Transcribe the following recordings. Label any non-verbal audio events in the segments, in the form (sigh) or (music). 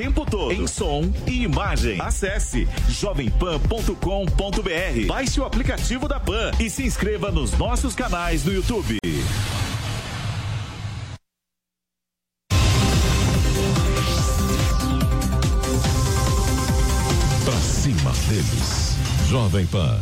tempo todo, em som e imagem. Acesse jovempan.com.br. Baixe o aplicativo da Pan e se inscreva nos nossos canais no YouTube. Pra cima deles. Jovem Pan.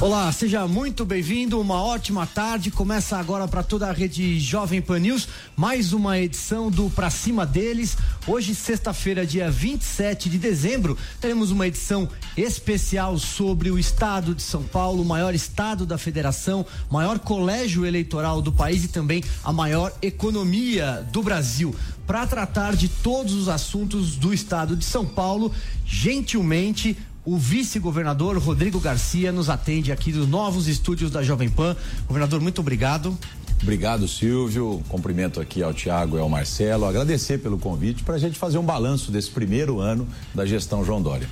Olá, seja muito bem-vindo. Uma ótima tarde. Começa agora para toda a rede Jovem Pan News, mais uma edição do Pra Cima deles. Hoje, sexta-feira, dia 27 de dezembro, teremos uma edição especial sobre o estado de São Paulo, o maior estado da federação, maior colégio eleitoral do país e também a maior economia do Brasil. Para tratar de todos os assuntos do estado de São Paulo, gentilmente o vice-governador Rodrigo Garcia nos atende aqui dos novos estúdios da Jovem Pan. Governador, muito obrigado. Obrigado, Silvio. Cumprimento aqui ao Tiago e ao Marcelo. Agradecer pelo convite para a gente fazer um balanço desse primeiro ano da gestão João Dória.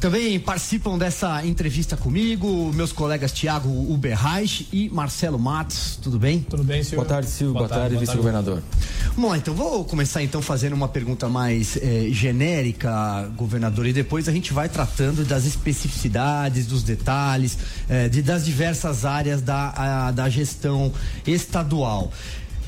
Também participam dessa entrevista comigo meus colegas Tiago Uberreich e Marcelo Matos. Tudo bem? Tudo bem, senhor? Boa tarde, Silvio. Boa, boa tarde, tarde vice-governador. Vamos lá, então vou começar então fazendo uma pergunta mais eh, genérica, governador, e depois a gente vai tratando das especificidades, dos detalhes, eh, de, das diversas áreas da, a, da gestão estadual.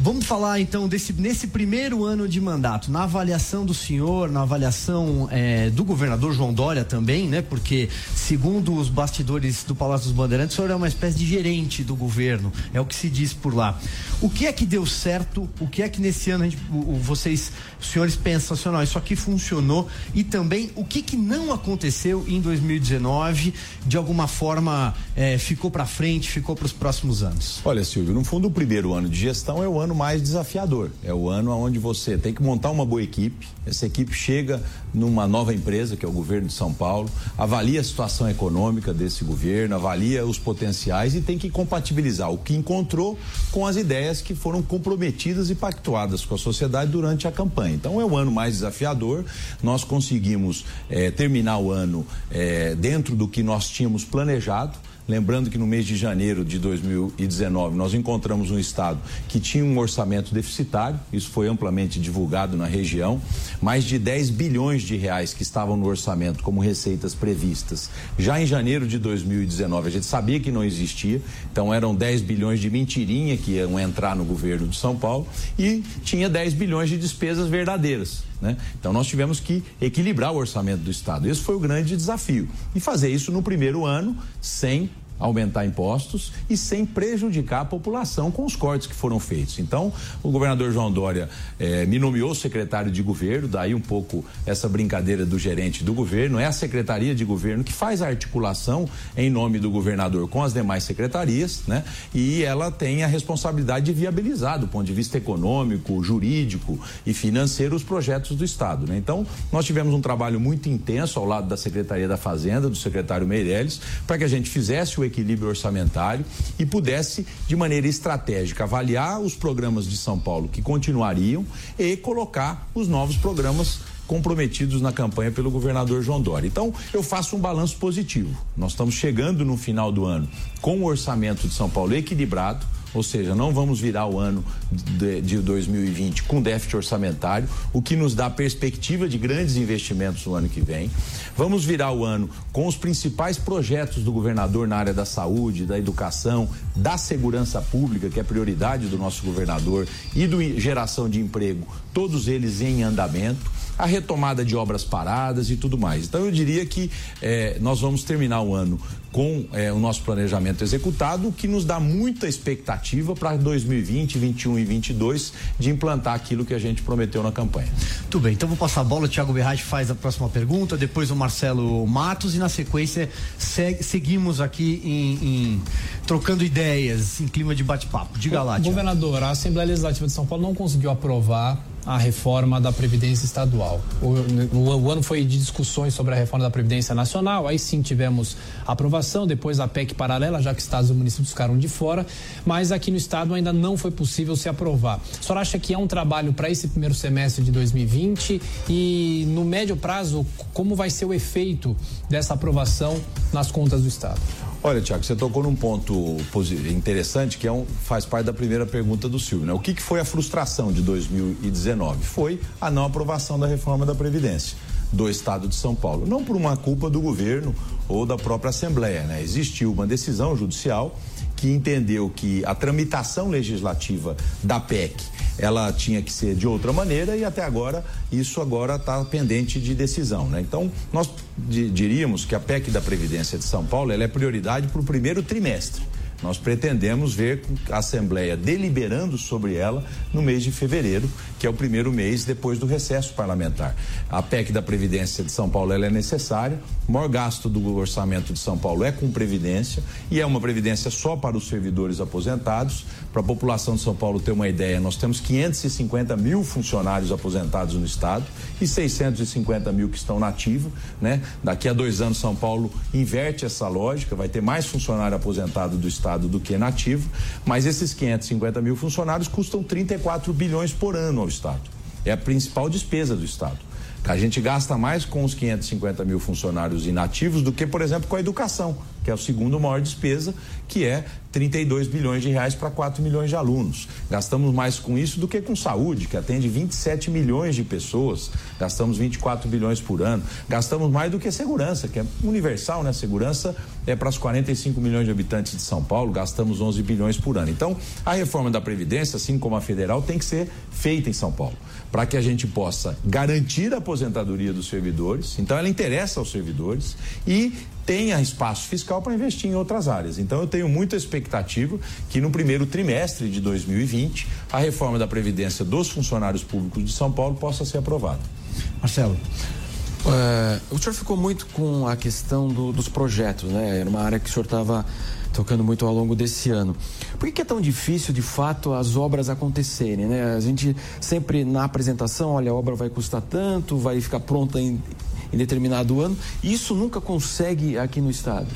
Vamos falar então desse nesse primeiro ano de mandato, na avaliação do senhor, na avaliação é, do governador João Dória também, né? Porque segundo os bastidores do Palácio dos Bandeirantes, o senhor é uma espécie de gerente do governo, é o que se diz por lá. O que é que deu certo? O que é que nesse ano gente, vocês, os senhores pensam assim, não, isso aqui funcionou e também o que que não aconteceu em 2019 de alguma forma é, ficou para frente, ficou para os próximos anos? Olha, Silvio, no fundo o primeiro ano de gestão é o ano ano mais desafiador. É o ano onde você tem que montar uma boa equipe. Essa equipe chega numa nova empresa, que é o governo de São Paulo, avalia a situação econômica desse governo, avalia os potenciais e tem que compatibilizar o que encontrou com as ideias que foram comprometidas e pactuadas com a sociedade durante a campanha. Então é o ano mais desafiador. Nós conseguimos eh, terminar o ano eh, dentro do que nós tínhamos planejado. Lembrando que no mês de janeiro de 2019 nós encontramos um estado que tinha um orçamento deficitário, isso foi amplamente divulgado na região, mais de 10 bilhões de reais que estavam no orçamento como receitas previstas. Já em janeiro de 2019 a gente sabia que não existia, então eram 10 bilhões de mentirinha que iam entrar no governo de São Paulo e tinha 10 bilhões de despesas verdadeiras. Né? Então nós tivemos que equilibrar o orçamento do Estado. Esse foi o grande desafio. E fazer isso no primeiro ano sem aumentar impostos e sem prejudicar a população com os cortes que foram feitos. Então, o governador João Dória eh, me nomeou secretário de governo, daí um pouco essa brincadeira do gerente do governo. É a secretaria de governo que faz a articulação em nome do governador com as demais secretarias, né? E ela tem a responsabilidade de viabilizar, do ponto de vista econômico, jurídico e financeiro, os projetos do Estado. Né? Então, nós tivemos um trabalho muito intenso ao lado da Secretaria da Fazenda, do secretário Meirelles, para que a gente fizesse o equilíbrio orçamentário e pudesse, de maneira estratégica, avaliar os programas de São Paulo que continuariam e colocar os novos programas comprometidos na campanha pelo governador João Dória. Então, eu faço um balanço positivo. Nós estamos chegando no final do ano com o orçamento de São Paulo equilibrado ou seja, não vamos virar o ano de, de 2020 com déficit orçamentário, o que nos dá perspectiva de grandes investimentos no ano que vem. Vamos virar o ano com os principais projetos do governador na área da saúde, da educação, da segurança pública, que é prioridade do nosso governador, e do geração de emprego, todos eles em andamento a retomada de obras paradas e tudo mais. Então eu diria que eh, nós vamos terminar o ano com eh, o nosso planejamento executado, o que nos dá muita expectativa para 2020, 21 e 22 de implantar aquilo que a gente prometeu na campanha. Tudo bem, então vou passar a bola, o Thiago Berrage faz a próxima pergunta, depois o Marcelo Matos e na sequência seguimos aqui em, em, trocando ideias, em clima de bate-papo. Diga lá, Thiago. Governador, a Assembleia Legislativa de São Paulo não conseguiu aprovar a reforma da Previdência Estadual. O, o, o, ano foi de discussões sobre a reforma da Previdência Nacional, aí sim tivemos aprovação, depois a PEC paralela, já que estados e municípios ficaram de fora, mas aqui no estado ainda não foi possível se aprovar. A senhora acha que é um trabalho para esse primeiro semestre de 2020 e no médio prazo, como vai ser o efeito dessa aprovação nas contas do estado? Olha, Tiago, você tocou num ponto interessante que é um, faz parte da primeira pergunta do Silvio. Né? O que, que foi a frustração de 2019? Foi a não aprovação da reforma da Previdência do Estado de São Paulo. Não por uma culpa do governo ou da própria Assembleia. Né? Existiu uma decisão judicial que entendeu que a tramitação legislativa da PEC ela tinha que ser de outra maneira e até agora isso agora está pendente de decisão, né? Então nós diríamos que a PEC da Previdência de São Paulo é prioridade para o primeiro trimestre. Nós pretendemos ver a Assembleia deliberando sobre ela no mês de fevereiro, que é o primeiro mês depois do recesso parlamentar. A PEC da Previdência de São Paulo é necessária, o maior gasto do orçamento de São Paulo é com Previdência e é uma Previdência só para os servidores aposentados. Para a população de São Paulo ter uma ideia, nós temos 550 mil funcionários aposentados no Estado e 650 mil que estão nativos. Né? Daqui a dois anos, São Paulo inverte essa lógica, vai ter mais funcionário aposentado do Estado do que nativo, mas esses 550 mil funcionários custam 34 bilhões por ano ao Estado. É a principal despesa do Estado. A gente gasta mais com os 550 mil funcionários inativos do que, por exemplo, com a educação, que é a segunda maior despesa, que é 32 bilhões de reais para 4 milhões de alunos. Gastamos mais com isso do que com saúde, que atende 27 milhões de pessoas. Gastamos 24 bilhões por ano. Gastamos mais do que segurança, que é universal, né? Segurança é para os 45 milhões de habitantes de São Paulo, gastamos 11 bilhões por ano. Então, a reforma da Previdência, assim como a federal, tem que ser feita em São Paulo, para que a gente possa garantir a aposentadoria dos servidores. Então, ela interessa aos servidores e tenha espaço fiscal para investir em outras áreas. Então eu tenho muita expectativa que no primeiro trimestre de 2020 a reforma da Previdência dos funcionários públicos de São Paulo possa ser aprovada. Marcelo. Uh, o senhor ficou muito com a questão do, dos projetos, né? Era uma área que o senhor estava tocando muito ao longo desse ano. Por que, é tão difícil, de fato, as obras acontecerem, né? A gente sempre na apresentação, olha, a obra vai custar tanto, vai ficar pronta em em determinado ano. Isso nunca consegue aqui no estado.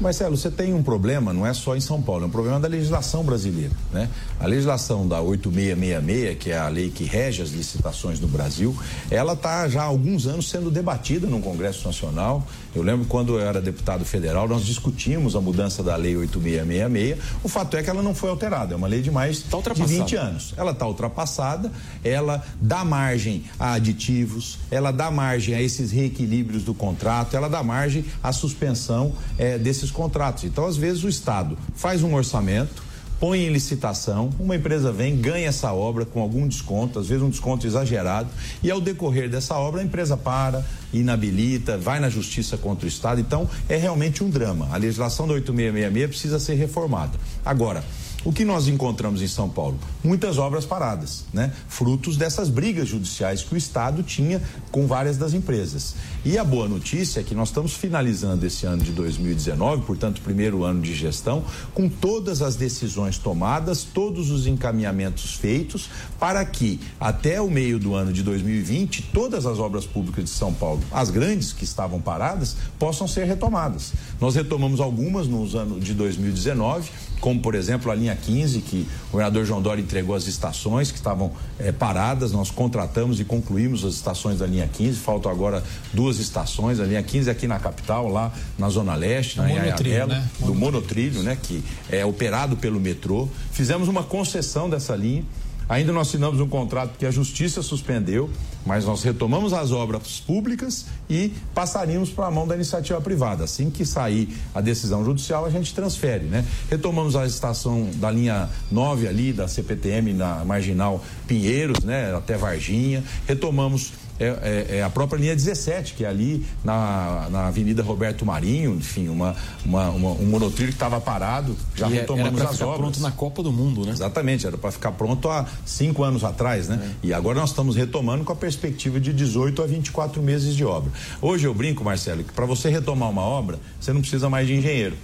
Marcelo, você tem um problema, não é só em São Paulo, é um problema da legislação brasileira. Né? A legislação da 8666, que é a lei que rege as licitações no Brasil, ela está já há alguns anos sendo debatida no Congresso Nacional. Eu lembro quando eu era deputado federal, nós discutimos a mudança da lei 8666. O fato é que ela não foi alterada, é uma lei de mais tá de 20 anos. Ela está ultrapassada, ela dá margem a aditivos, ela dá margem a esses reequilíbrios do contrato, ela dá margem à suspensão é, desses esses contratos. Então, às vezes, o Estado faz um orçamento, põe em licitação, uma empresa vem, ganha essa obra com algum desconto, às vezes um desconto exagerado, e ao decorrer dessa obra a empresa para, inabilita, vai na justiça contra o Estado. Então, é realmente um drama. A legislação da 8666 precisa ser reformada. Agora, o que nós encontramos em São Paulo? Muitas obras paradas, né? Frutos dessas brigas judiciais que o Estado tinha com várias das empresas. E a boa notícia é que nós estamos finalizando esse ano de 2019, portanto, primeiro ano de gestão, com todas as decisões tomadas, todos os encaminhamentos feitos, para que até o meio do ano de 2020, todas as obras públicas de São Paulo, as grandes que estavam paradas, possam ser retomadas. Nós retomamos algumas no ano de 2019, como por exemplo a linha 15, que o governador João Dória entregou as estações que estavam é, paradas, nós contratamos e concluímos as estações da linha 15, faltam agora duas estações, a linha 15 aqui na capital, lá na Zona Leste, na Anhanguera, né? do monotrilho, né? Que é operado pelo metrô. Fizemos uma concessão dessa linha Ainda não assinamos um contrato que a justiça suspendeu, mas nós retomamos as obras públicas e passaríamos para a mão da iniciativa privada. Assim que sair a decisão judicial, a gente transfere, né? Retomamos a estação da linha 9 ali, da CPTM na Marginal Pinheiros, né? Até Varginha. Retomamos é, é, é, a própria linha 17, que é ali na, na Avenida Roberto Marinho, enfim, uma, uma, uma um monotrilho que estava parado, já e é, retomamos era as ficar obras. pronto na Copa do Mundo, né? Exatamente, era para ficar pronto há cinco anos atrás, né? É. E agora nós estamos retomando com a perspectiva de 18 a 24 meses de obra. Hoje eu brinco, Marcelo, que para você retomar uma obra, você não precisa mais de engenheiro.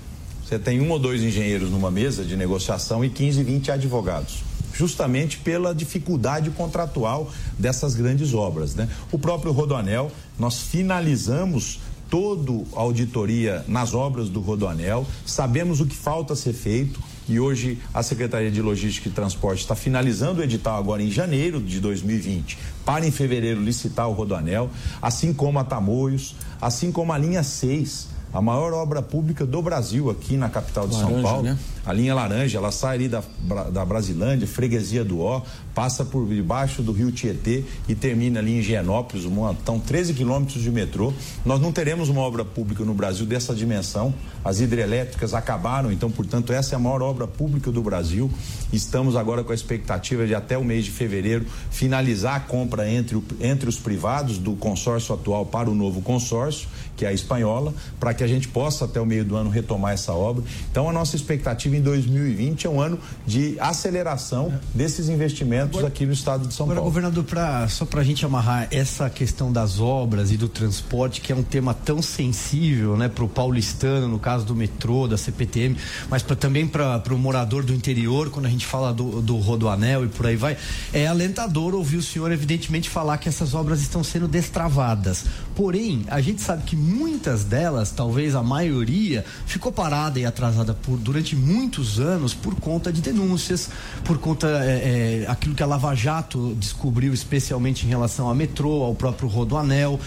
Você tem um ou dois engenheiros numa mesa de negociação e 15, 20 advogados justamente pela dificuldade contratual dessas grandes obras. Né? O próprio Rodoanel, nós finalizamos toda a auditoria nas obras do Rodoanel, sabemos o que falta ser feito e hoje a Secretaria de Logística e Transporte está finalizando o edital agora em janeiro de 2020 para em fevereiro licitar o Rodoanel, assim como a Tamoios, assim como a linha 6 a maior obra pública do Brasil aqui na capital de Laranja, São Paulo. né? A linha laranja, ela sai ali da, da Brasilândia, freguesia do Ó, passa por debaixo do rio Tietê e termina ali em Higienópolis, uma, então 13 quilômetros de metrô. Nós não teremos uma obra pública no Brasil dessa dimensão. As hidrelétricas acabaram, então, portanto, essa é a maior obra pública do Brasil. Estamos agora com a expectativa de até o mês de fevereiro finalizar a compra entre, o, entre os privados do consórcio atual para o novo consórcio, que é a espanhola, para que a gente possa até o meio do ano retomar essa obra. Então, a nossa expectativa em 2020 é um ano de aceleração desses investimentos agora, aqui no estado de São agora, Paulo. governador, pra, só para a gente amarrar essa questão das obras e do transporte, que é um tema tão sensível né, para o paulistano, no caso do metrô, da CPTM, mas pra, também para o morador do interior, quando a gente fala do, do Rodoanel e por aí vai, é alentador ouvir o senhor, evidentemente, falar que essas obras estão sendo destravadas. Porém, a gente sabe que muitas delas, talvez a maioria, ficou parada e atrasada por durante muitos anos por conta de denúncias, por conta é, é, aquilo que a Lava Jato descobriu, especialmente em relação ao metrô, ao próprio Rodoanel.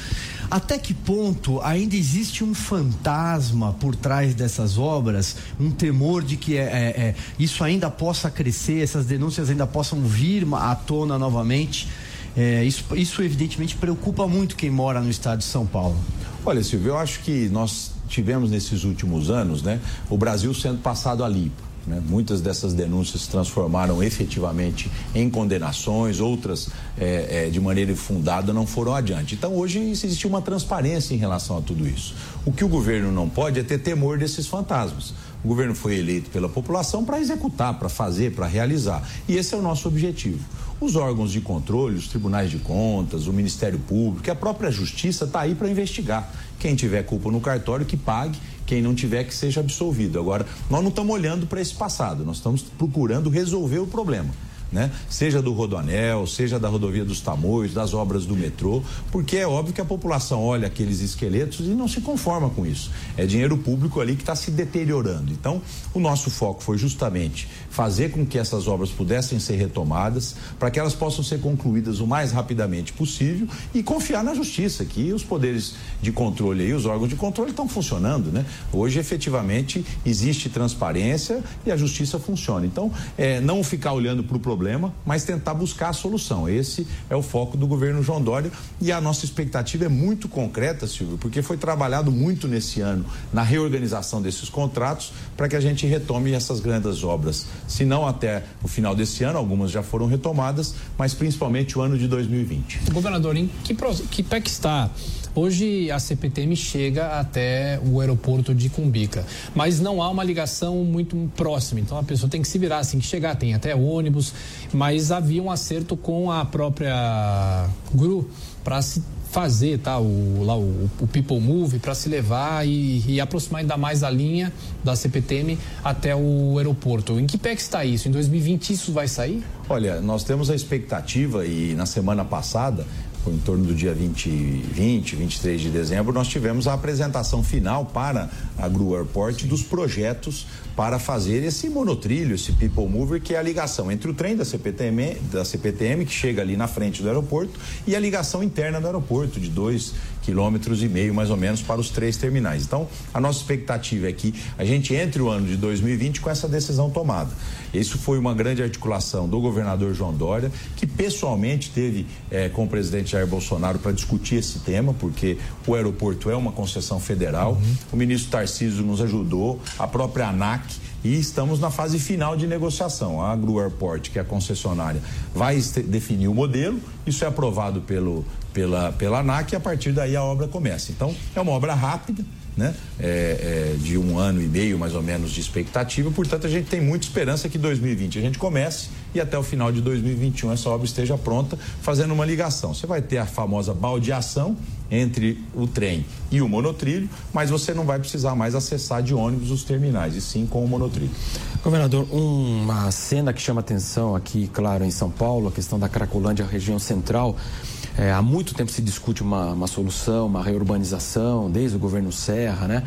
Até que ponto ainda existe um fantasma por trás dessas obras, um temor de que é, é, isso ainda possa crescer, essas denúncias ainda possam vir à tona novamente? É, isso, isso evidentemente preocupa muito quem mora no estado de São Paulo. Olha, Silvio, eu acho que nós tivemos nesses últimos anos, né, o Brasil sendo passado a limpo. Né? Muitas dessas denúncias se transformaram efetivamente em condenações, outras é, é, de maneira infundada não foram adiante. Então hoje existe uma transparência em relação a tudo isso. O que o governo não pode é ter temor desses fantasmas. O governo foi eleito pela população para executar, para fazer, para realizar. E esse é o nosso objetivo. Os órgãos de controle, os tribunais de contas, o Ministério Público, a própria Justiça está aí para investigar. Quem tiver culpa no cartório, que pague. Quem não tiver, que seja absolvido. Agora, nós não estamos olhando para esse passado, nós estamos procurando resolver o problema né? Seja do Rodoanel, seja da rodovia dos Tamoios, das obras do metrô, porque é óbvio que a população olha aqueles esqueletos e não se conforma com isso. É dinheiro público ali que está se deteriorando. Então, o nosso foco foi justamente fazer com que essas obras pudessem ser retomadas, para que elas possam ser concluídas o mais rapidamente possível e confiar na justiça, que os poderes de controle e os órgãos de controle estão funcionando, né? Hoje, efetivamente, existe transparência e a justiça funciona. Então, é, não ficar olhando para o problema mas tentar buscar a solução. Esse é o foco do governo João Dória e a nossa expectativa é muito concreta, Silvio, porque foi trabalhado muito nesse ano na reorganização desses contratos para que a gente retome essas grandes obras. Se não até o final desse ano, algumas já foram retomadas, mas principalmente o ano de 2020. Governador, em que, que pé que está Hoje a CPTM chega até o aeroporto de Cumbica, mas não há uma ligação muito próxima. Então a pessoa tem que se virar assim que chegar, tem até ônibus, mas havia um acerto com a própria GRU para se fazer tá, o, lá, o, o People Move para se levar e, e, aproximar ainda mais a linha da CPTM até o aeroporto. Em que pé que está isso? Em 2020 isso vai sair? Olha, nós temos a expectativa e na semana passada em torno do dia 20, 20, 23 de dezembro, nós tivemos a apresentação final para a Gru Airport dos projetos para fazer esse monotrilho, esse people mover, que é a ligação entre o trem da CPTM, da CPTM, que chega ali na frente do aeroporto, e a ligação interna do aeroporto, de dois quilômetros e meio, mais ou menos, para os três terminais. Então, a nossa expectativa é que a gente entre o ano de 2020 com essa decisão tomada. Isso foi uma grande articulação do governador João Dória, que pessoalmente teve eh, com o presidente Jair Bolsonaro para discutir esse tema, porque o aeroporto é uma concessão federal. Uhum. O ministro Tarcísio nos ajudou, a própria ANAC e estamos na fase final de negociação. A Agro Airport, que é a concessionária, vai definir o modelo, isso é aprovado pelo, pela, pela ANAC e a partir daí a obra começa. Então, é uma obra rápida, né? É, é, de um ano e meio mais ou menos de expectativa, portanto a gente tem muita esperança que 2020 a gente comece e até o final de 2021 essa obra esteja pronta, fazendo uma ligação. Você vai ter a famosa baldeação entre o trem e o monotrilho, mas você não vai precisar mais acessar de ônibus os terminais, e sim com o monotrilho. Governador, uma cena que chama atenção aqui, claro, em São Paulo, a questão da Cracolândia, região central. É, há muito tempo se discute uma, uma solução, uma reurbanização, desde o governo Serra, né?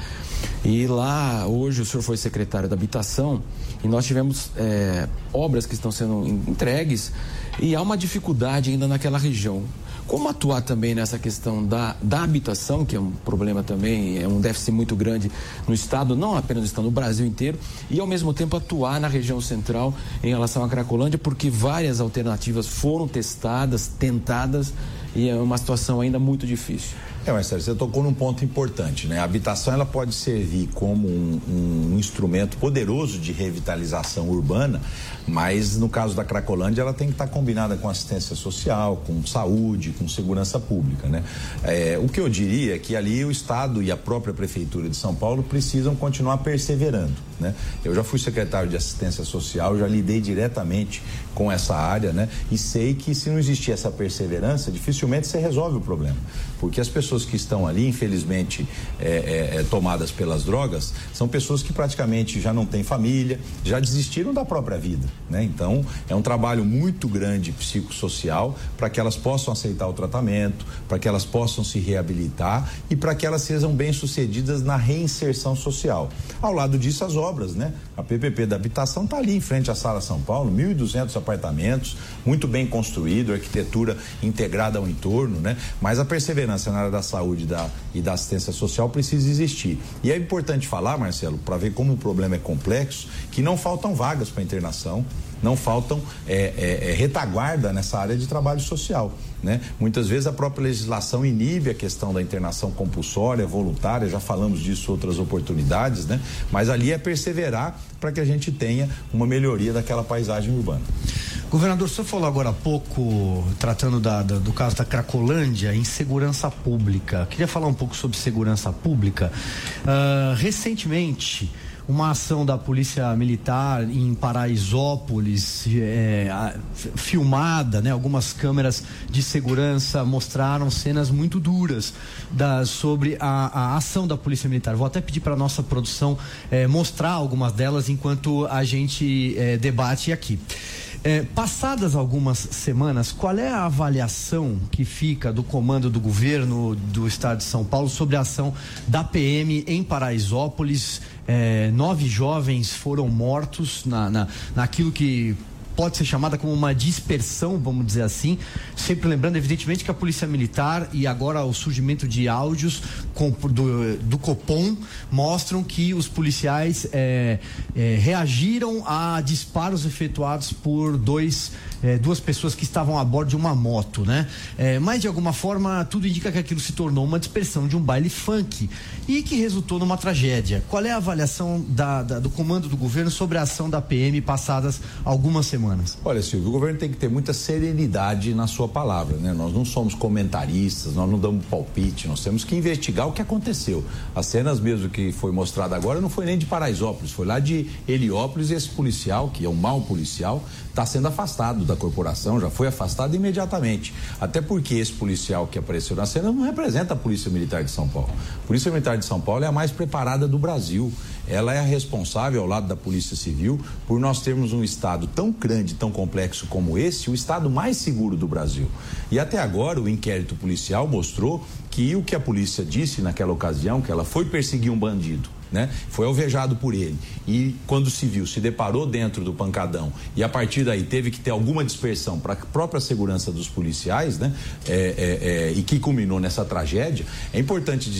E lá, hoje, o senhor foi secretário da Habitação e nós tivemos é, obras que estão sendo entregues E há uma dificuldade ainda naquela região. Como atuar também nessa questão da, da habitação, que é um problema também, é um déficit muito grande no Estado, não apenas no Estado, no Brasil inteiro, e ao mesmo tempo atuar na região central em relação à Cracolândia, porque várias alternativas foram testadas, tentadas, e é uma situação ainda muito difícil. É, Marcelo, você tocou num ponto importante, né? A habitação ela pode servir como um, um, instrumento poderoso de revitalização urbana, mas no caso da Cracolândia ela tem que estar combinada com assistência social, com saúde, com segurança pública, né? É, o que eu diria é que ali o Estado e a própria Prefeitura de São Paulo precisam continuar perseverando, né? Eu já fui secretário de assistência social, já lidei diretamente com essa área, né? E sei que se não existir essa perseverança, dificilmente você resolve o problema, porque as pessoas que estão ali, infelizmente, é, é, é tomadas pelas drogas, são pessoas que praticamente já não têm família, já desistiram da própria vida, né? Então, é um trabalho muito grande psicossocial para que elas possam aceitar o tratamento, para que elas possam se reabilitar e para que elas sejam bem-sucedidas na reinserção social. Ao lado disso, as obras, né? A PPP da habitação está ali em frente à Sala São Paulo, 1.200 apartamentos, muito bem construído, arquitetura integrada ao entorno, né? Mas a perseverança na área da saúde da, e da assistência social precisa existir. E é importante falar, Marcelo, para ver como o problema é complexo, que não faltam vagas para internação, não faltam é, é, é, retaguarda nessa área de trabalho social. Né? Muitas vezes a própria legislação inibe a questão da internação compulsória, voluntária, já falamos disso outras oportunidades, né? mas ali é perseverar para que a gente tenha uma melhoria daquela paisagem urbana. Governador, senhor falou agora há pouco, tratando da, da, do caso da Cracolândia, em segurança pública. Queria falar um pouco sobre segurança pública. Uh, recentemente, uma ação da Polícia Militar em Paraisópolis, é, filmada, né? Algumas câmeras de segurança mostraram cenas muito duras da, sobre a, a ação da Polícia Militar. Vou até pedir para nossa produção é, mostrar algumas delas enquanto a gente é, debate aqui. É, passadas algumas semanas, qual é a avaliação que fica do comando do governo do estado de São Paulo sobre a ação da PM em Paraisópolis? É, nove jovens foram mortos na, na, naquilo que pode ser chamada como uma dispersão, vamos dizer assim. Sempre lembrando, evidentemente, que a Polícia Militar e agora o surgimento de áudios com, do, do Copom mostram que os policiais é, é, reagiram a disparos efetuados por dois é, duas pessoas que estavam a bordo de uma moto, né? É, mas de alguma forma tudo indica que aquilo se tornou uma dispersão de um baile funk e que resultou numa tragédia. Qual é a avaliação da, da, do comando do governo sobre a ação da PM passadas algumas semanas? Olha, Silvio, o governo tem que ter muita serenidade na sua palavra, né? Nós não somos comentaristas, nós não damos palpite, nós temos que investigar o que aconteceu. As cenas mesmo que foi mostrada agora não foi nem de Paraisópolis, foi lá de Heliópolis e esse policial, que é um mau policial, está sendo afastado da corporação, já foi afastado imediatamente. Até porque esse policial que apareceu na cena não representa a Polícia Militar de São Paulo. A Polícia Militar de São Paulo é a mais preparada do Brasil. Ela é a responsável, ao lado da Polícia Civil, por nós termos um Estado tão grande, tão complexo como esse, o Estado mais seguro do Brasil. E até agora o inquérito policial mostrou que o que a polícia disse naquela ocasião, que ela foi perseguir um bandido né? Foi alvejado por ele. E quando se viu, se deparou dentro do pancadão e a partir daí teve que ter alguma dispersão para a própria segurança dos policiais, né? É, é, é, e que culminou nessa tragédia, é importante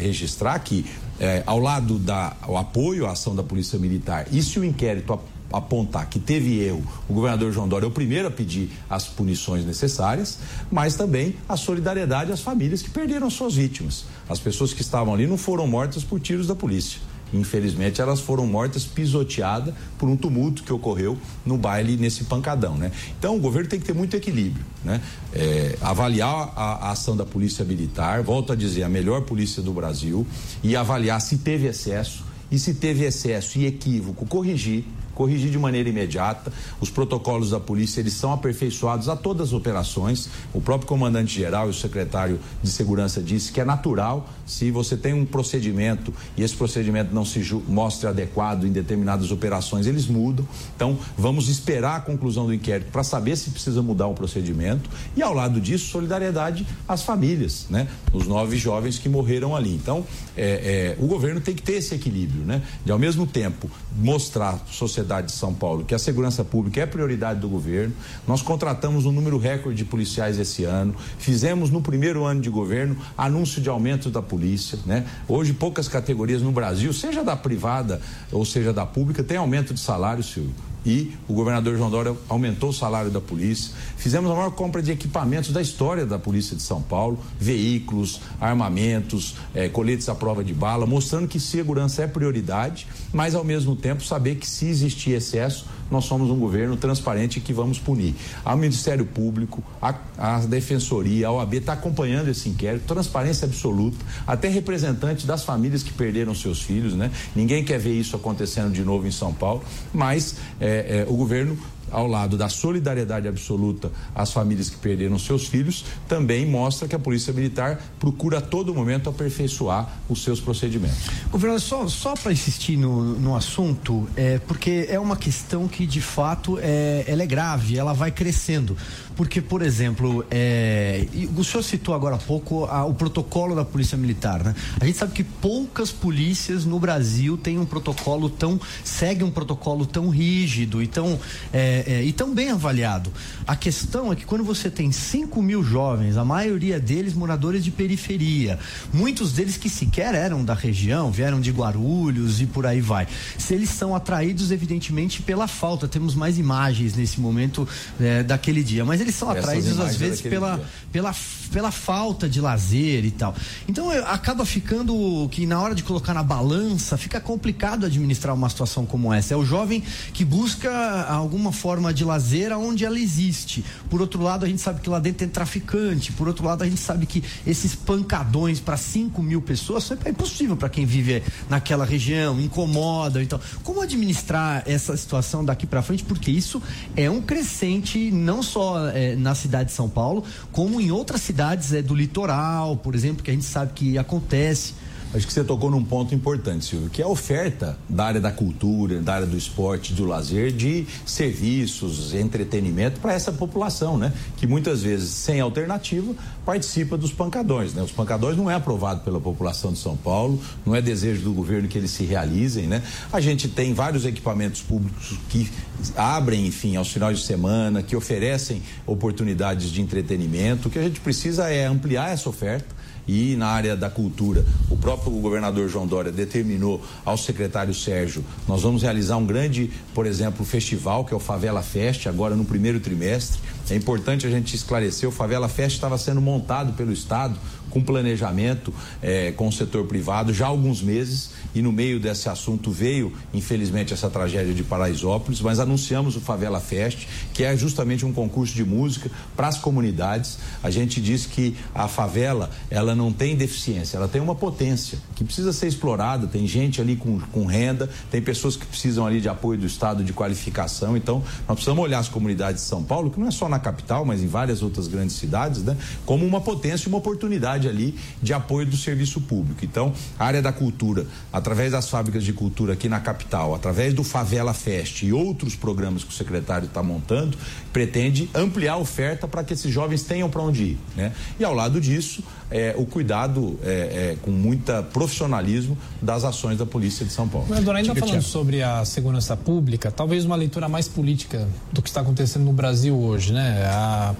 registrar que é, ao lado da o apoio à ação da Polícia Militar, e se o inquérito apontar que teve erro, o governador João Dória é o primeiro a pedir as punições necessárias, mas também a solidariedade às famílias que perderam suas vítimas. As pessoas que estavam ali não foram mortas por tiros da polícia. Infelizmente, elas foram mortas pisoteadas por um tumulto que ocorreu no baile nesse pancadão, né? Então, o governo tem que ter muito equilíbrio, né? É, avaliar a, a, ação da polícia militar, volto a dizer, a melhor polícia do Brasil, e avaliar se teve excesso, e se teve excesso e equívoco, corrigir corrigir de maneira imediata. Os protocolos da polícia eles são aperfeiçoados a todas as operações. O próprio comandante geral e o secretário de segurança disse que é natural se você tem um procedimento e esse procedimento não se mostre adequado em determinadas operações, eles mudam. Então, vamos esperar a conclusão do inquérito para saber se precisa mudar o procedimento e ao lado disso, solidariedade às famílias, né? Os nove jovens que morreram ali. Então, é, é, o governo tem que ter esse equilíbrio, né? De ao mesmo tempo mostrar sociedade sociedade de São Paulo que a segurança pública é prioridade do governo. Nós contratamos um número recorde de policiais esse ano. Fizemos no primeiro ano de governo anúncio de aumento da polícia, né? Hoje poucas categorias no Brasil, seja da privada ou seja da pública, tem aumento de salário, Silvio e o governador João Dória aumentou o salário da polícia. Fizemos a maior compra de equipamentos da história da Polícia de São Paulo, veículos, armamentos, eh, coletes à prova de bala, mostrando que segurança é prioridade, mas ao mesmo tempo saber que se existir excesso, nós somos um governo transparente que vamos punir. O Ministério Público, a, a Defensoria, a OAB está acompanhando esse inquérito, transparência absoluta, até representantes das famílias que perderam seus filhos, né? Ninguém quer ver isso acontecendo de novo em São Paulo, mas é, é, o governo ao lado da solidariedade absoluta às famílias que perderam seus filhos, também mostra que a Polícia Militar procura a todo momento aperfeiçoar os seus procedimentos. Governador, só, só para insistir no, no assunto, é, porque é uma questão que de fato é, ela é grave, ela vai crescendo. Porque, por exemplo, é, o senhor citou agora há pouco a, o protocolo da Polícia Militar, né? A gente sabe que poucas polícias no Brasil têm um protocolo tão. segue um protocolo tão rígido e tão, é, é, e tão bem avaliado. A questão é que quando você tem 5 mil jovens, a maioria deles moradores de periferia, muitos deles que sequer eram da região, vieram de Guarulhos e por aí vai. Se eles são atraídos, evidentemente, pela falta. Temos mais imagens nesse momento é, daquele dia. Mas eles são atraídos às vezes pela, pela, pela falta de lazer e tal. Então acaba ficando que na hora de colocar na balança fica complicado administrar uma situação como essa. É o jovem que busca alguma forma de lazer aonde ela existe. Por outro lado, a gente sabe que lá dentro tem traficante. Por outro lado, a gente sabe que esses pancadões para 5 mil pessoas é impossível para quem vive naquela região, incomoda. Então, como administrar essa situação daqui para frente? Porque isso é um crescente não só é, na cidade de São Paulo, como em outras cidades é, do litoral, por exemplo, que a gente sabe que acontece. Acho que você tocou num ponto importante, Silvio, que é a oferta da área da cultura, da área do esporte, do lazer, de serviços, entretenimento para essa população, né? Que muitas vezes, sem alternativa, participa dos pancadões, né? Os pancadões não é aprovado pela população de São Paulo, não é desejo do governo que eles se realizem, né? A gente tem vários equipamentos públicos que abrem, enfim, aos finais de semana, que oferecem oportunidades de entretenimento. O que a gente precisa é ampliar essa oferta e na área da cultura, o próprio governador João Dória determinou ao secretário Sérgio, nós vamos realizar um grande, por exemplo, festival, que é o Favela Fest, agora no primeiro trimestre. É importante a gente esclarecer, o Favela Fest estava sendo montado pelo Estado com planejamento é, com o setor privado já há alguns meses e no meio desse assunto veio, infelizmente, essa tragédia de Paraisópolis, mas anunciamos o Favela Fest, que é justamente um concurso de música para as comunidades. A gente diz que a favela, ela não tem deficiência, ela tem uma potência que precisa ser explorada, tem gente ali com, com renda, tem pessoas que precisam ali de apoio do Estado, de qualificação, então nós precisamos olhar as comunidades de São Paulo, que não é só na capital, mas em várias outras grandes cidades, né, como uma potência e uma oportunidade ali de apoio do serviço público. Então, a área da cultura, através das fábricas de cultura aqui na capital, através do Favela Fest e outros programas que o secretário está montando, pretende ampliar a oferta para que esses jovens tenham para onde ir. Né? E ao lado disso, é, o cuidado é, é, com muita profissionalismo das ações da Polícia de São Paulo. Governador, ainda falando sobre a segurança pública, talvez uma leitura mais política do que está acontecendo no Brasil hoje, né? A,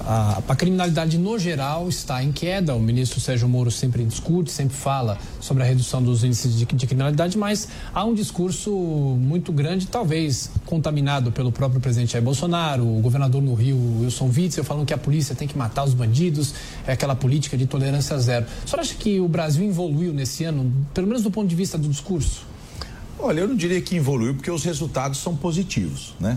a, a criminalidade no geral está em queda, o ministro Sérgio Moro sempre discute, sempre fala sobre a redução dos índices de, de criminalidade, mas há um discurso muito grande, talvez contaminado pelo próprio presidente Jair Bolsonaro, o governador no Rio, Wilson Witzel, falando que a polícia tem que matar os bandidos, é aquela política de tolerância zero. O senhor acha que o Brasil evoluiu nesse ano, pelo menos do ponto de vista do discurso? Olha, eu não diria que evoluiu porque os resultados são positivos, né?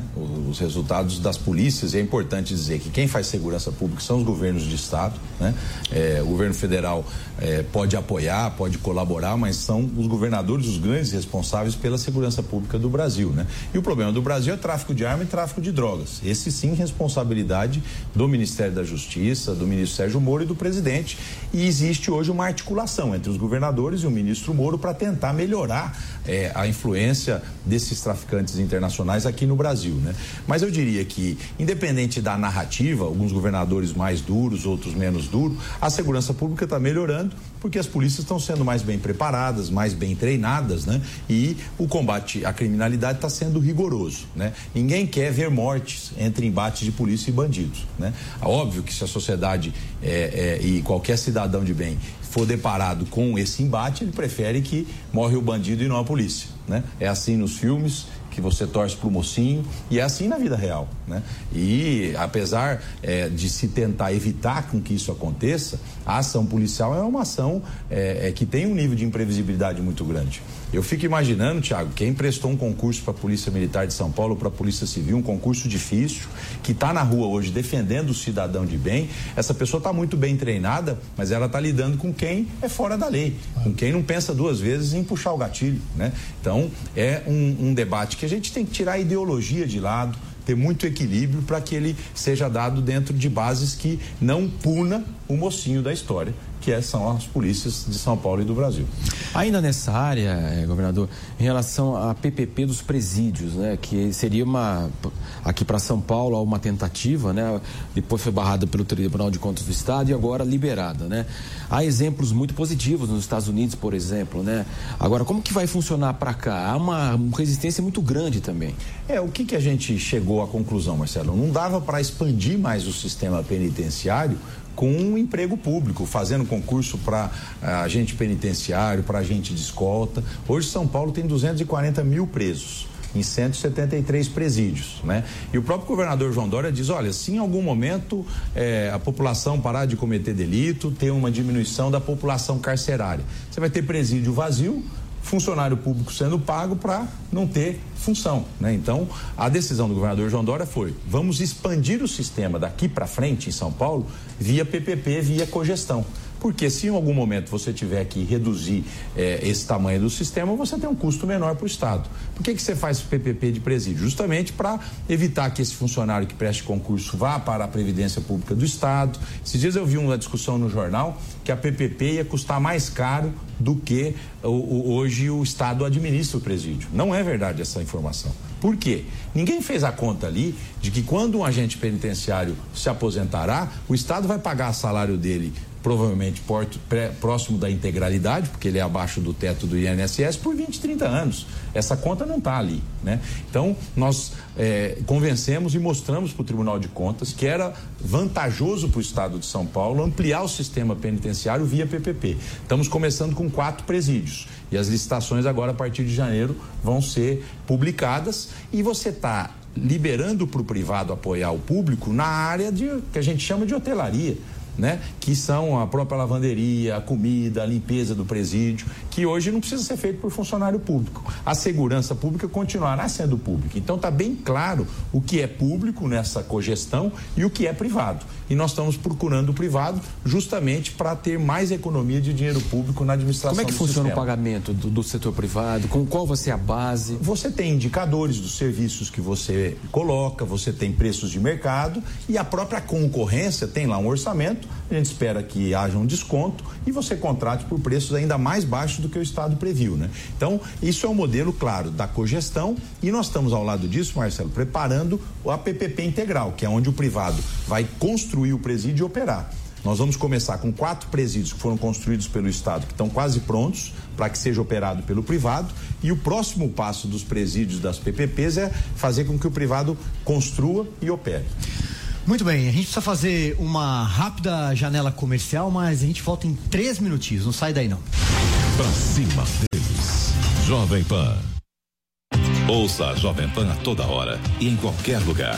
Os resultados das polícias, é importante dizer que quem faz segurança pública são os governos de estado, né? É, o governo federal é, pode apoiar, pode colaborar, mas são os governadores os grandes responsáveis pela segurança pública do Brasil, né? E o problema do Brasil é tráfico de arma e tráfico de drogas. Esse sim responsabilidade do Ministério da Justiça, do ministro Sérgio Moro e do presidente. E existe hoje uma articulação entre os governadores e o ministro Moro para tentar melhorar é, a influência desses traficantes internacionais aqui no Brasil, né? Mas eu diria que, independente da narrativa, alguns governadores mais duros, outros menos duros, a segurança pública está melhorando porque as polícias estão sendo mais bem preparadas, mais bem treinadas, né? E o combate à criminalidade está sendo rigoroso, né? Ninguém quer ver mortes entre embates de polícia e bandidos, né? Óbvio que se a sociedade é, é, e qualquer cidadão de bem for deparado com esse embate, ele prefere que morre o bandido e não a polícia, né? É assim nos filmes, que você torce para o mocinho e é assim na vida real, né? E apesar é, de se tentar evitar com que isso aconteça, a ação policial é uma ação é, é, que tem um nível de imprevisibilidade muito grande. Eu fico imaginando, Tiago, quem prestou um concurso para a Polícia Militar de São Paulo, para a Polícia Civil, um concurso difícil, que está na rua hoje defendendo o cidadão de bem, essa pessoa está muito bem treinada, mas ela está lidando com quem é fora da lei, com quem não pensa duas vezes em puxar o gatilho, né? Então, é um, um debate que a gente tem que tirar a ideologia de lado, ter muito equilíbrio para que ele seja dado dentro de bases que não puna o mocinho da história, que é, são as polícias de São Paulo e do Brasil. Ainda nessa área, eh, governador, em relação à PPP dos presídios, né, que seria uma aqui para São Paulo uma tentativa, né, depois foi barrada pelo Tribunal de Contas do Estado e agora liberada, né? Há exemplos muito positivos nos Estados Unidos, por exemplo, né? Agora, como que vai funcionar para cá? Há uma resistência muito grande também. É, o que que a gente chegou à conclusão, Marcelo? Não dava para expandir mais o sistema penitenciário com um emprego público, fazendo concurso para uh, agente penitenciário, para agente de escolta. Hoje São Paulo tem 240 mil presos em 173 presídios, né? E o próprio governador João Dória diz, olha, se em algum momento eh, a população parar de cometer delito, ter uma diminuição da população carcerária, você vai ter presídio vazio, funcionário público sendo pago para não ter função. Né? Então, a decisão do governador João Dória foi: vamos expandir o sistema daqui para frente em São Paulo via PPP, via cogestão. Porque se em algum momento você tiver que reduzir eh, esse tamanho do sistema, você tem um custo menor para o Estado. Por que, que você faz PPP de presídio? Justamente para evitar que esse funcionário que preste concurso vá para a Previdência Pública do Estado. Esses dias eu vi uma discussão no jornal que a PPP ia custar mais caro do que o, o, hoje o Estado administra o presídio. Não é verdade essa informação. Por quê? Ninguém fez a conta ali de que quando um agente penitenciário se aposentará, o Estado vai pagar o salário dele provavelmente porto, pré, próximo da integralidade, porque ele é abaixo do teto do INSS, por 20, 30 anos. Essa conta não está ali. Né? Então, nós é, convencemos e mostramos para o Tribunal de Contas que era vantajoso para o Estado de São Paulo ampliar o sistema penitenciário via PPP. Estamos começando com quatro presídios. E as licitações agora, a partir de janeiro, vão ser publicadas. E você está liberando para o privado apoiar o público na área de, que a gente chama de hotelaria né? Que são a própria lavanderia, a comida, a limpeza do presídio, que hoje não precisa ser feito por funcionário público. A segurança pública continuará sendo pública. Então está bem claro o que é público nessa cogestão e o que é privado. E nós estamos procurando o privado justamente para ter mais economia de dinheiro público na administração. Como é que funciona sistema. o pagamento do, do, setor privado? Com qual vai ser a base? Você tem indicadores dos serviços que você coloca, você tem preços de mercado e a própria concorrência tem lá um orçamento a gente espera que haja um desconto e você contrate por preços ainda mais baixos do que o Estado previu, né? Então, isso é um modelo, claro, da cogestão e nós estamos ao lado disso, Marcelo, preparando o APPP integral, que é onde o privado vai construir o presídio e operar. Nós vamos começar com quatro presídios que foram construídos pelo Estado, que estão quase prontos para que seja operado pelo privado. E o próximo passo dos presídios das PPPs é fazer com que o privado construa e opere. Muito bem, a gente precisa fazer uma rápida janela comercial, mas a gente volta em três minutinhos. Não sai daí não. Pra cima deles. Jovem Pan. Ouça a Jovem Pan a toda hora e em qualquer lugar.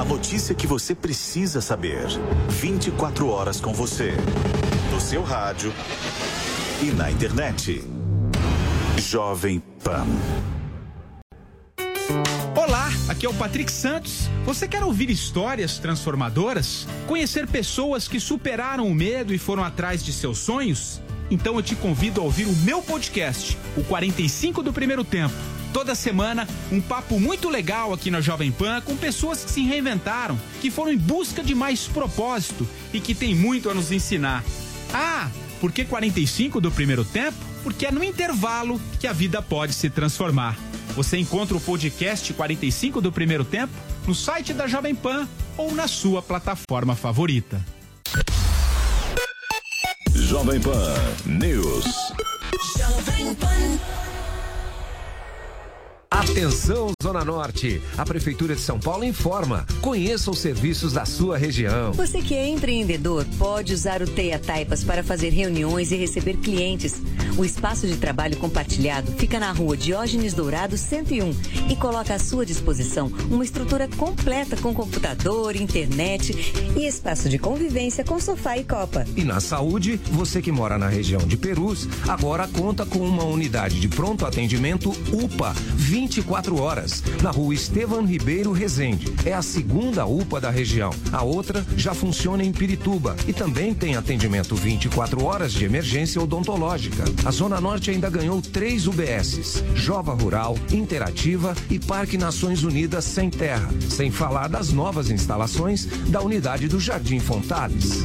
A notícia que você precisa saber. 24 horas com você. No seu rádio e na internet. Jovem Pan. Olá, aqui é o Patrick Santos. Você quer ouvir histórias transformadoras? Conhecer pessoas que superaram o medo e foram atrás de seus sonhos? Então eu te convido a ouvir o meu podcast, o 45 do primeiro tempo. Toda semana, um papo muito legal aqui na Jovem Pan com pessoas que se reinventaram, que foram em busca de mais propósito e que têm muito a nos ensinar. Ah, por que 45 do primeiro tempo? Porque é no intervalo que a vida pode se transformar. Você encontra o podcast 45 do primeiro tempo no site da Jovem Pan ou na sua plataforma favorita. Jovem Pan News. Jovem Pan. Atenção, Zona Norte! A Prefeitura de São Paulo informa. Conheça os serviços da sua região. Você que é empreendedor pode usar o Teia Taipas para fazer reuniões e receber clientes. O espaço de trabalho compartilhado fica na rua Diógenes Dourado 101 e coloca à sua disposição uma estrutura completa com computador, internet e espaço de convivência com sofá e copa. E na saúde, você que mora na região de Perus, agora conta com uma unidade de pronto atendimento UPA 24 horas, na rua Estevam Ribeiro Rezende. É a segunda UPA da região. A outra já funciona em Pirituba e também tem atendimento 24 horas de emergência odontológica. A Zona Norte ainda ganhou três UBSs: Jova Rural, Interativa e Parque Nações Unidas Sem Terra. Sem falar das novas instalações da unidade do Jardim Fontales.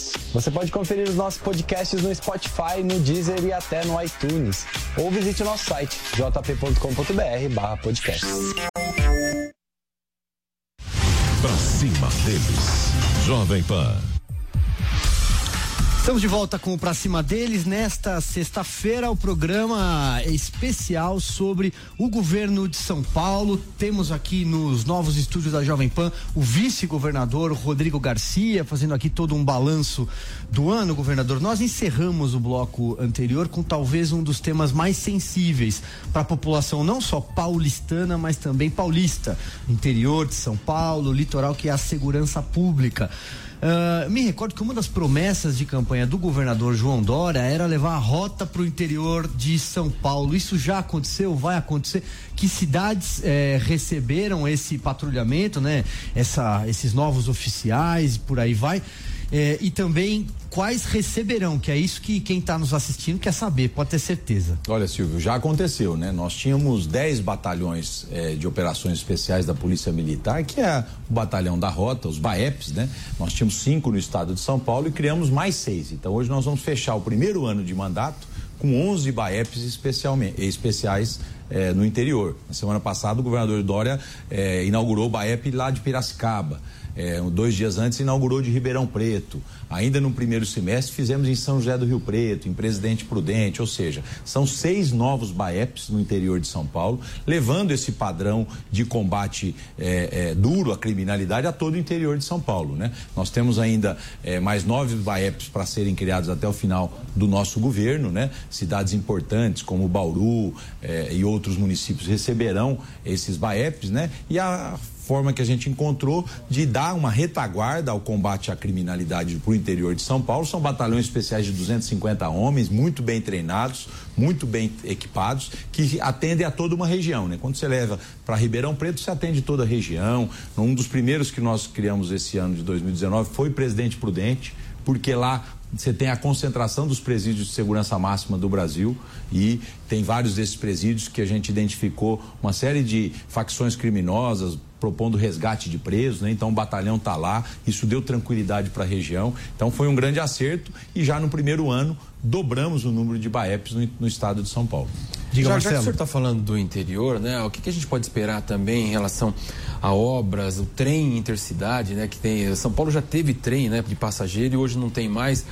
Você pode conferir os nossos podcasts no Spotify, no Deezer e até no iTunes. Ou visite o nosso site jp.com.br/podcast. Pra cima deles. Jovem Pan. Estamos de volta com o Pra Cima deles. Nesta sexta-feira, o programa especial sobre o governo de São Paulo. Temos aqui nos novos estúdios da Jovem Pan o vice-governador Rodrigo Garcia, fazendo aqui todo um balanço do ano, governador. Nós encerramos o bloco anterior com talvez um dos temas mais sensíveis para a população, não só paulistana, mas também paulista. Interior de São Paulo, litoral, que é a segurança pública. Uh, me recordo que uma das promessas de campanha do governador João Dória era levar a rota para o interior de São Paulo. Isso já aconteceu? Vai acontecer? Que cidades eh, receberam esse patrulhamento, né? Essa, esses novos oficiais, por aí vai. Eh, e também quais receberão, que é isso que quem está nos assistindo quer saber, pode ter certeza. Olha, Silvio, já aconteceu, né? Nós tínhamos 10 batalhões eh, de operações especiais da Polícia Militar, que é o batalhão da Rota, os BAEPs, né? Nós tínhamos cinco no estado de São Paulo e criamos mais seis. Então hoje nós vamos fechar o primeiro ano de mandato com 11 BAEPs especialmente, especiais eh, no interior. Na semana passada o governador Dória eh, inaugurou o BAEP lá de Piracicaba. É, dois dias antes inaugurou de Ribeirão Preto. Ainda no primeiro semestre fizemos em São José do Rio Preto, em Presidente Prudente, ou seja, são seis novos BAEPs no interior de São Paulo, levando esse padrão de combate é, é, duro à criminalidade a todo o interior de São Paulo. Né? Nós temos ainda é, mais nove BAEPs para serem criados até o final do nosso governo, né? Cidades importantes como Bauru é, e outros municípios receberão esses BAEPs, né? E a forma que a gente encontrou de dar uma retaguarda ao combate à criminalidade para o interior de São Paulo. São batalhões especiais de 250 homens, muito bem treinados, muito bem equipados, que atendem a toda uma região. Né? Quando você leva para Ribeirão Preto, você atende toda a região. Um dos primeiros que nós criamos esse ano de 2019 foi Presidente Prudente, porque lá você tem a concentração dos presídios de segurança máxima do Brasil e tem vários desses presídios que a gente identificou uma série de facções criminosas, propondo resgate de presos, né? Então o batalhão está lá, isso deu tranquilidade para a região. Então foi um grande acerto e já no primeiro ano dobramos o número de BAEPs no, no estado de São Paulo. Diga, já, já que o senhor está falando do interior, né? O que, que, a gente pode esperar também em relação a obras, o trem intercidade, né? Que tem São Paulo já teve trem, né? De passageiro e hoje não tem mais.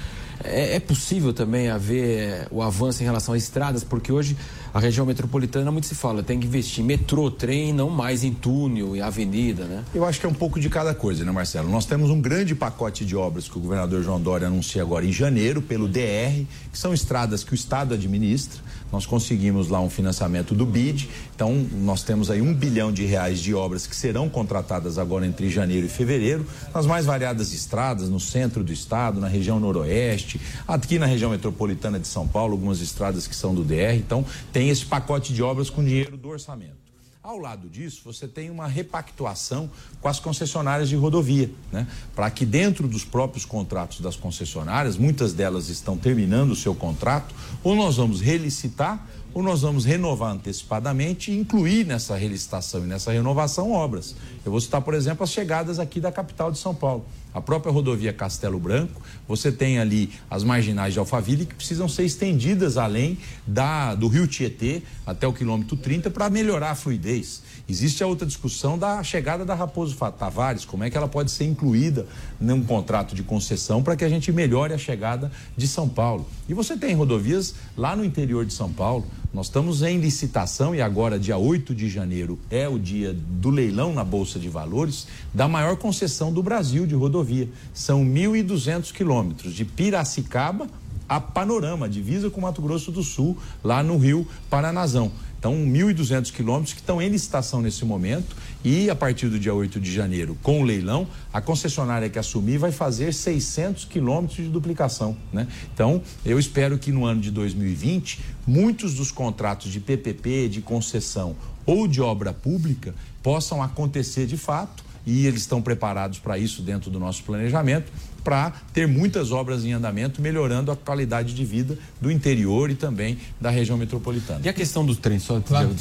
É, é possível também haver o avanço em relação a estradas, porque hoje a região metropolitana muito se fala, tem que investir em metrô, trem, não mais em túnel e avenida, né? Eu acho que é um pouco de cada coisa, né, Marcelo? Nós temos um grande pacote de obras que o governador João Dória anuncia agora em janeiro pelo DR, que são estradas que o Estado administra. Nós conseguimos lá um financiamento do BID, então nós temos aí um bilhão de reais de obras que serão contratadas agora entre janeiro e fevereiro, nas mais variadas estradas, no centro do estado, na região noroeste, aqui na região metropolitana de São Paulo, algumas estradas que são do DR. Então tem esse pacote de obras com dinheiro do orçamento. Ao lado disso, você tem uma repactuação com as concessionárias de rodovia, né? Para que dentro dos próprios contratos das concessionárias, muitas delas estão terminando o seu contrato, ou nós vamos relicitar ou nós vamos renovar antecipadamente e incluir nessa relicitação e nessa renovação obras. Eu vou citar, por exemplo, as chegadas aqui da capital de São Paulo. A própria rodovia Castelo Branco, você tem ali as marginais de Alphaville que precisam ser estendidas além da, do rio Tietê até o quilômetro 30 para melhorar a fluidez. Existe a outra discussão da chegada da Raposo Tavares, como é que ela pode ser incluída num contrato de concessão para que a gente melhore a chegada de São Paulo. E você tem rodovias lá no interior de São Paulo. Nós estamos em licitação e agora, dia 8 de janeiro, é o dia do leilão na Bolsa de Valores da maior concessão do Brasil de rodovia. São 1.200 quilômetros de Piracicaba a Panorama, divisa com Mato Grosso do Sul, lá no Rio Paranazão. Então, 1.200 quilômetros que estão em licitação nesse momento e a partir do dia 8 de janeiro, com o leilão, a concessionária que assumir vai fazer 600 quilômetros de duplicação, né? Então, eu espero que no ano de 2020, muitos dos contratos de PPP, de concessão ou de obra pública possam acontecer de fato e eles estão preparados para isso dentro do nosso planejamento para ter muitas obras em andamento, melhorando a qualidade de vida do interior e também da região metropolitana. E a questão do trem? Só claro,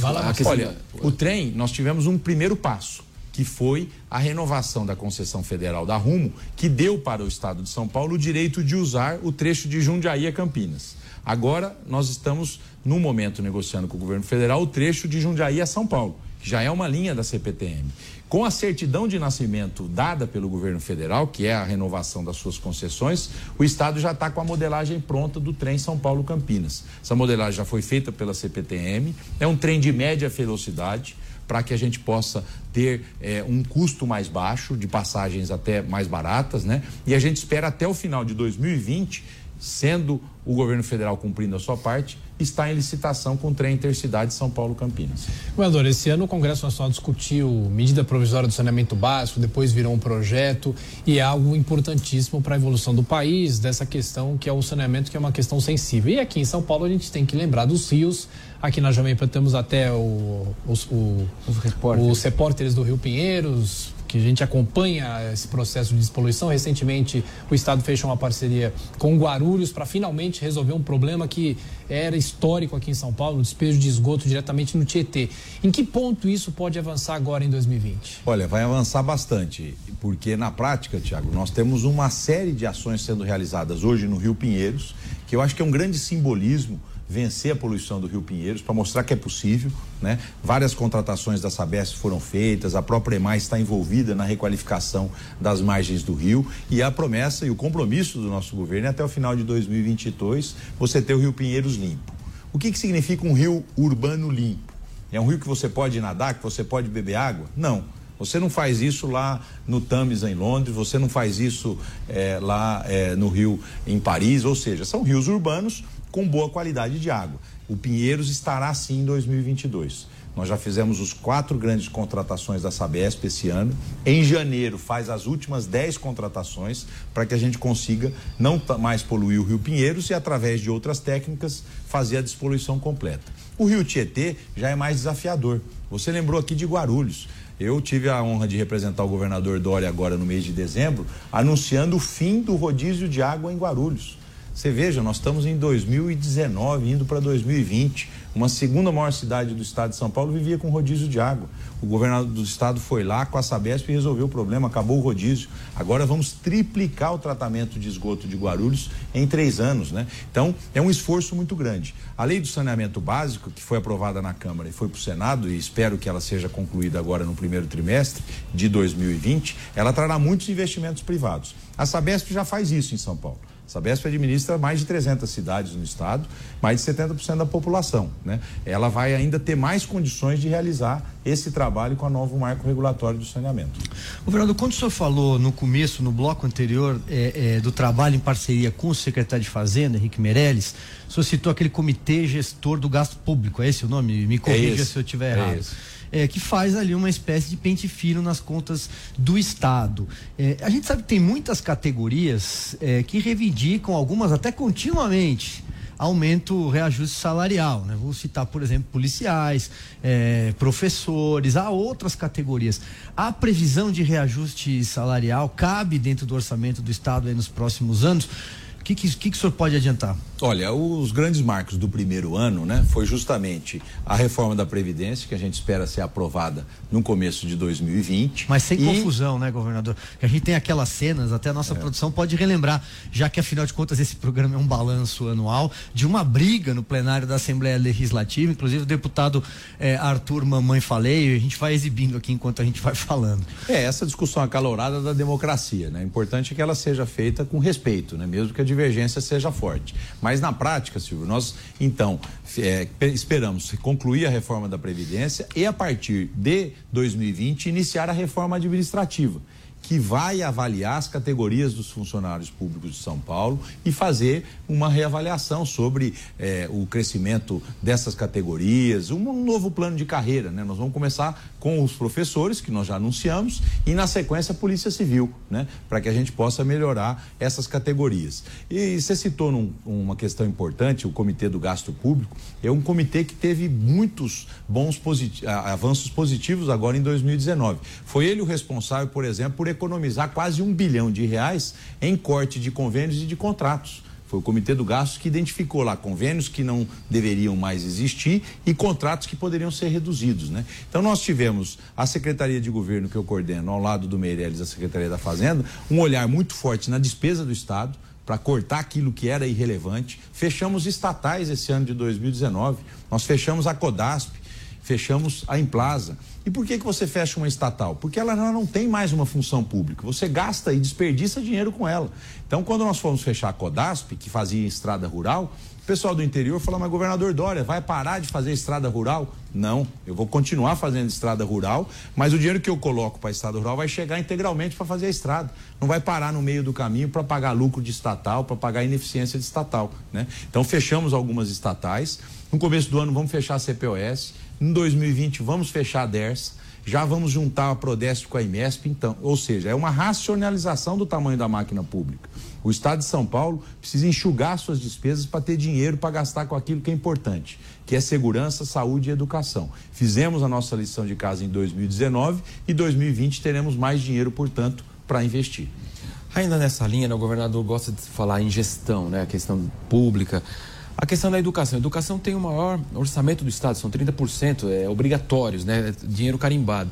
Olha, o trem, nós tivemos um primeiro passo que foi a renovação da concessão federal da Rumo, que deu para o estado de São Paulo o direito de usar o trecho de Jundiaí a Campinas. Agora, nós estamos, no momento, negociando com o governo federal o trecho de Jundiaí a São Paulo, que já é uma linha da CPTM. Com a certidão de nascimento dada pelo governo federal, que é a renovação das suas concessões, o Estado já está com a modelagem pronta do trem São Paulo-Campinas. Essa modelagem já foi feita pela CPTM, é um trem de média velocidade para que a gente possa ter é, um custo mais baixo, de passagens até mais baratas, né? E a gente espera até o final de 2020 sendo o governo federal cumprindo a sua parte, está em licitação com o trem intercidade São Paulo-Campinas. Governador, esse ano o Congresso Nacional discutiu medida provisória do saneamento básico, depois virou um projeto e é algo importantíssimo para a evolução do país, dessa questão que é o saneamento, que é uma questão sensível. E aqui em São Paulo a gente tem que lembrar dos rios, aqui na Jovem Pan temos até o, os, o, os, repórteres. os repórteres do Rio Pinheiros, que a gente acompanha esse processo de despoluição. Recentemente, o Estado fechou uma parceria com Guarulhos para finalmente resolver um problema que era histórico aqui em São Paulo, o despejo de esgoto diretamente no Tietê. Em que ponto isso pode avançar agora em 2020? Olha, vai avançar bastante, porque na prática, Tiago, nós temos uma série de ações sendo realizadas hoje no Rio Pinheiros, que eu acho que é um grande simbolismo vencer a poluição do Rio Pinheiros, para mostrar que é possível. Né? Várias contratações da Sabesp foram feitas, a própria EMAI está envolvida na requalificação das margens do rio e a promessa e o compromisso do nosso governo é até o final de 2022 você ter o Rio Pinheiros limpo. O que, que significa um rio urbano limpo? É um rio que você pode nadar, que você pode beber água? Não. Você não faz isso lá no Thames, em Londres, você não faz isso é, lá é, no Rio, em Paris, ou seja, são rios urbanos com boa qualidade de água. O Pinheiros estará sim em 2022. Nós já fizemos os quatro grandes contratações da Sabesp esse ano. Em janeiro faz as últimas dez contratações para que a gente consiga não mais poluir o Rio Pinheiros e através de outras técnicas fazer a despoluição completa. O Rio Tietê já é mais desafiador. Você lembrou aqui de Guarulhos. Eu tive a honra de representar o governador Dória agora no mês de dezembro, anunciando o fim do rodízio de água em Guarulhos. Você veja, nós estamos em 2019, indo para 2020. Uma segunda maior cidade do estado de São Paulo vivia com rodízio de água. O governador do estado foi lá com a Sabesp e resolveu o problema, acabou o rodízio. Agora vamos triplicar o tratamento de esgoto de Guarulhos em três anos, né? Então, é um esforço muito grande. A lei do saneamento básico, que foi aprovada na Câmara e foi para o Senado, e espero que ela seja concluída agora no primeiro trimestre de 2020, ela trará muitos investimentos privados. A Sabesp já faz isso em São Paulo. Sabesp administra mais de 300 cidades no estado, mais de 70% da população. Né? Ela vai ainda ter mais condições de realizar esse trabalho com a novo marco regulatório do saneamento. Governador, quando o senhor falou no começo, no bloco anterior, é, é, do trabalho em parceria com o secretário de Fazenda, Henrique Meirelles, o senhor citou aquele comitê gestor do gasto público, é esse o nome? Me corrija é se eu estiver errado. É esse é, que faz ali uma espécie de pente fino nas contas do Estado. É, a gente sabe que tem muitas categorias é, que reivindicam, algumas até continuamente, aumento, reajuste salarial. Né? Vou citar, por exemplo, policiais, é, professores, há outras categorias. A previsão de reajuste salarial cabe dentro do orçamento do Estado nos próximos anos que, que, que, que o senhor pode adiantar? Olha, os grandes marcos do primeiro ano, né, foi justamente a reforma da Previdência, que a gente espera ser aprovada no começo de 2020. Mas sem e... confusão, né, governador? Que a gente tem aquelas cenas, até a nossa é. produção pode relembrar, já que afinal de contas esse programa é um balanço anual, de uma briga no plenário da Assembleia Legislativa, inclusive o deputado eh, Arthur Mamãe Falei, a gente vai exibindo aqui enquanto a gente vai (laughs) falando. É, essa discussão acalorada da democracia, né? O importante é que ela seja feita com respeito, né? Mesmo que a divergência seja forte. Mas na prática, Silvio, nós então é, esperamos concluir a reforma da Previdência e a partir de 2020 iniciar a reforma administrativa que vai avaliar as categorias dos funcionários públicos de São Paulo e fazer uma reavaliação sobre eh, o crescimento dessas categorias, um novo plano de carreira. Né? Nós vamos começar com os professores, que nós já anunciamos, e na sequência a Polícia Civil, né? para que a gente possa melhorar essas categorias. E você citou num, uma questão importante, o Comitê do Gasto Público, é um comitê que teve muitos bons posit avanços positivos agora em 2019. Foi ele o responsável, por exemplo, por economizar quase um bilhão de reais em corte de convênios e de contratos. Foi o Comitê do Gasto que identificou lá convênios que não deveriam mais existir e contratos que poderiam ser reduzidos, né? Então nós tivemos a Secretaria de Governo que eu coordeno ao lado do Meirelles, a Secretaria da Fazenda, um olhar muito forte na despesa do Estado para cortar aquilo que era irrelevante. Fechamos estatais esse ano de 2019. Nós fechamos a Codasp, fechamos a Implaza. E por que, que você fecha uma estatal? Porque ela não tem mais uma função pública. Você gasta e desperdiça dinheiro com ela. Então, quando nós fomos fechar a Codasp, que fazia estrada rural, o pessoal do interior falou: Mas governador Dória, vai parar de fazer estrada rural? Não, eu vou continuar fazendo estrada rural, mas o dinheiro que eu coloco para a estrada rural vai chegar integralmente para fazer a estrada. Não vai parar no meio do caminho para pagar lucro de estatal, para pagar ineficiência de estatal. Né? Então, fechamos algumas estatais. No começo do ano, vamos fechar a CPOS em 2020 vamos fechar a DERS, já vamos juntar a Prodesp com a IMESP, então, ou seja, é uma racionalização do tamanho da máquina pública. O Estado de São Paulo precisa enxugar suas despesas para ter dinheiro para gastar com aquilo que é importante, que é segurança, saúde e educação. Fizemos a nossa lição de casa em 2019 e 2020 teremos mais dinheiro, portanto, para investir. Ainda nessa linha, né, o governador gosta de falar em gestão, né, a questão pública. A questão da educação. A educação tem o maior orçamento do Estado, são 30%, é, obrigatórios, né? Dinheiro carimbado.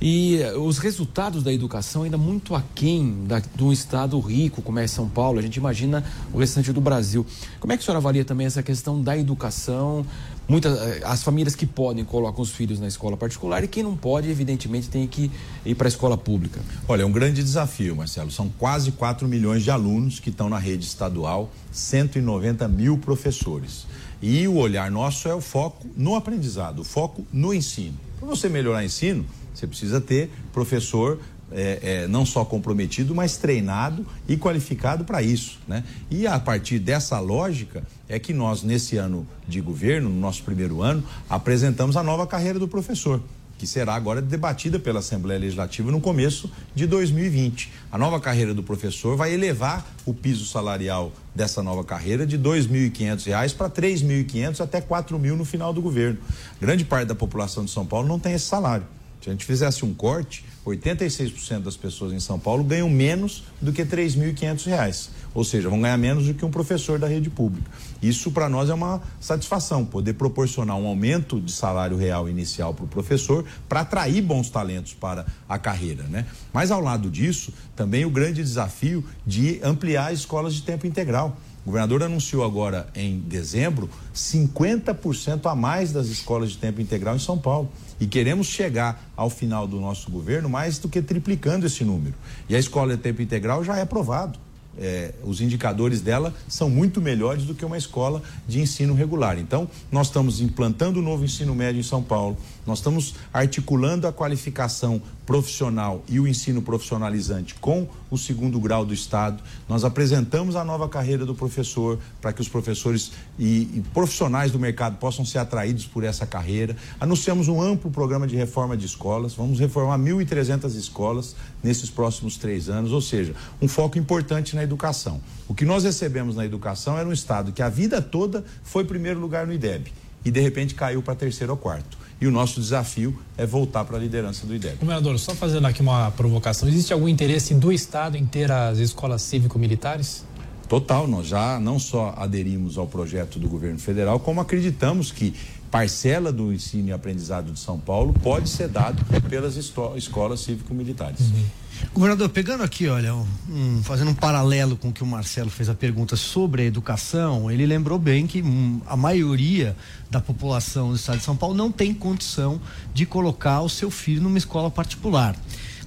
E eh, os resultados da educação ainda muito aquém da, de um estado rico como é São Paulo, a gente imagina o restante do Brasil. Como é que a senhora avalia também essa questão da educação? Muitas, eh, as famílias que podem colocam os filhos na escola particular e quem não pode, evidentemente, tem que ir para a escola pública. Olha, é um grande desafio, Marcelo. São quase 4 milhões de alunos que estão na rede estadual, 190 mil professores. E o olhar nosso é o foco no aprendizado, o foco no ensino. Para você melhorar o ensino, você precisa ter professor é, é, não só comprometido, mas treinado e qualificado para isso. Né? E a partir dessa lógica é que nós, nesse ano de governo, no nosso primeiro ano, apresentamos a nova carreira do professor. Que será agora debatida pela Assembleia Legislativa no começo de 2020. A nova carreira do professor vai elevar o piso salarial dessa nova carreira de R$ 2.500 para R$ 3.500 até R$ 4.000 no final do governo. Grande parte da população de São Paulo não tem esse salário. Se a gente fizesse um corte, 86% das pessoas em São Paulo ganham menos do que R$ 3.500, ou seja, vão ganhar menos do que um professor da rede pública. Isso para nós é uma satisfação, poder proporcionar um aumento de salário real inicial para o professor para atrair bons talentos para a carreira, né? Mas ao lado disso, também o grande desafio de ampliar as escolas de tempo integral. O governador anunciou agora em dezembro 50% a mais das escolas de tempo integral em São Paulo. E queremos chegar ao final do nosso governo mais do que triplicando esse número. E a escola de tempo integral já é aprovado. É, os indicadores dela são muito melhores do que uma escola de ensino regular. Então, nós estamos implantando o novo ensino médio em São Paulo, nós estamos articulando a qualificação profissional e o ensino profissionalizante com o segundo grau do Estado. Nós apresentamos a nova carreira do professor para que os professores e, e, profissionais do mercado possam ser atraídos por essa carreira. Anunciamos um amplo programa de reforma de escolas. Vamos reformar 1.300 escolas nesses próximos três anos, ou seja, um foco importante na educação. O que nós recebemos na educação era um Estado que a vida toda foi primeiro lugar no IDEB e de repente caiu para terceiro ou quarto e o nosso desafio é voltar para a liderança do IDEB. Governador, só fazendo aqui uma provocação, existe algum interesse do Estado em ter as escolas cívico-militares? Total, nós já não só aderimos ao projeto do governo federal, como acreditamos que parcela do ensino e aprendizado de São Paulo pode ser dado pelas escolas cívico-militares. Uhum. Governador, pegando aqui, olha, um, fazendo um paralelo com o que o Marcelo fez a pergunta sobre a educação, ele lembrou bem que um, a maioria da população do estado de São Paulo não tem condição de colocar o seu filho numa escola particular.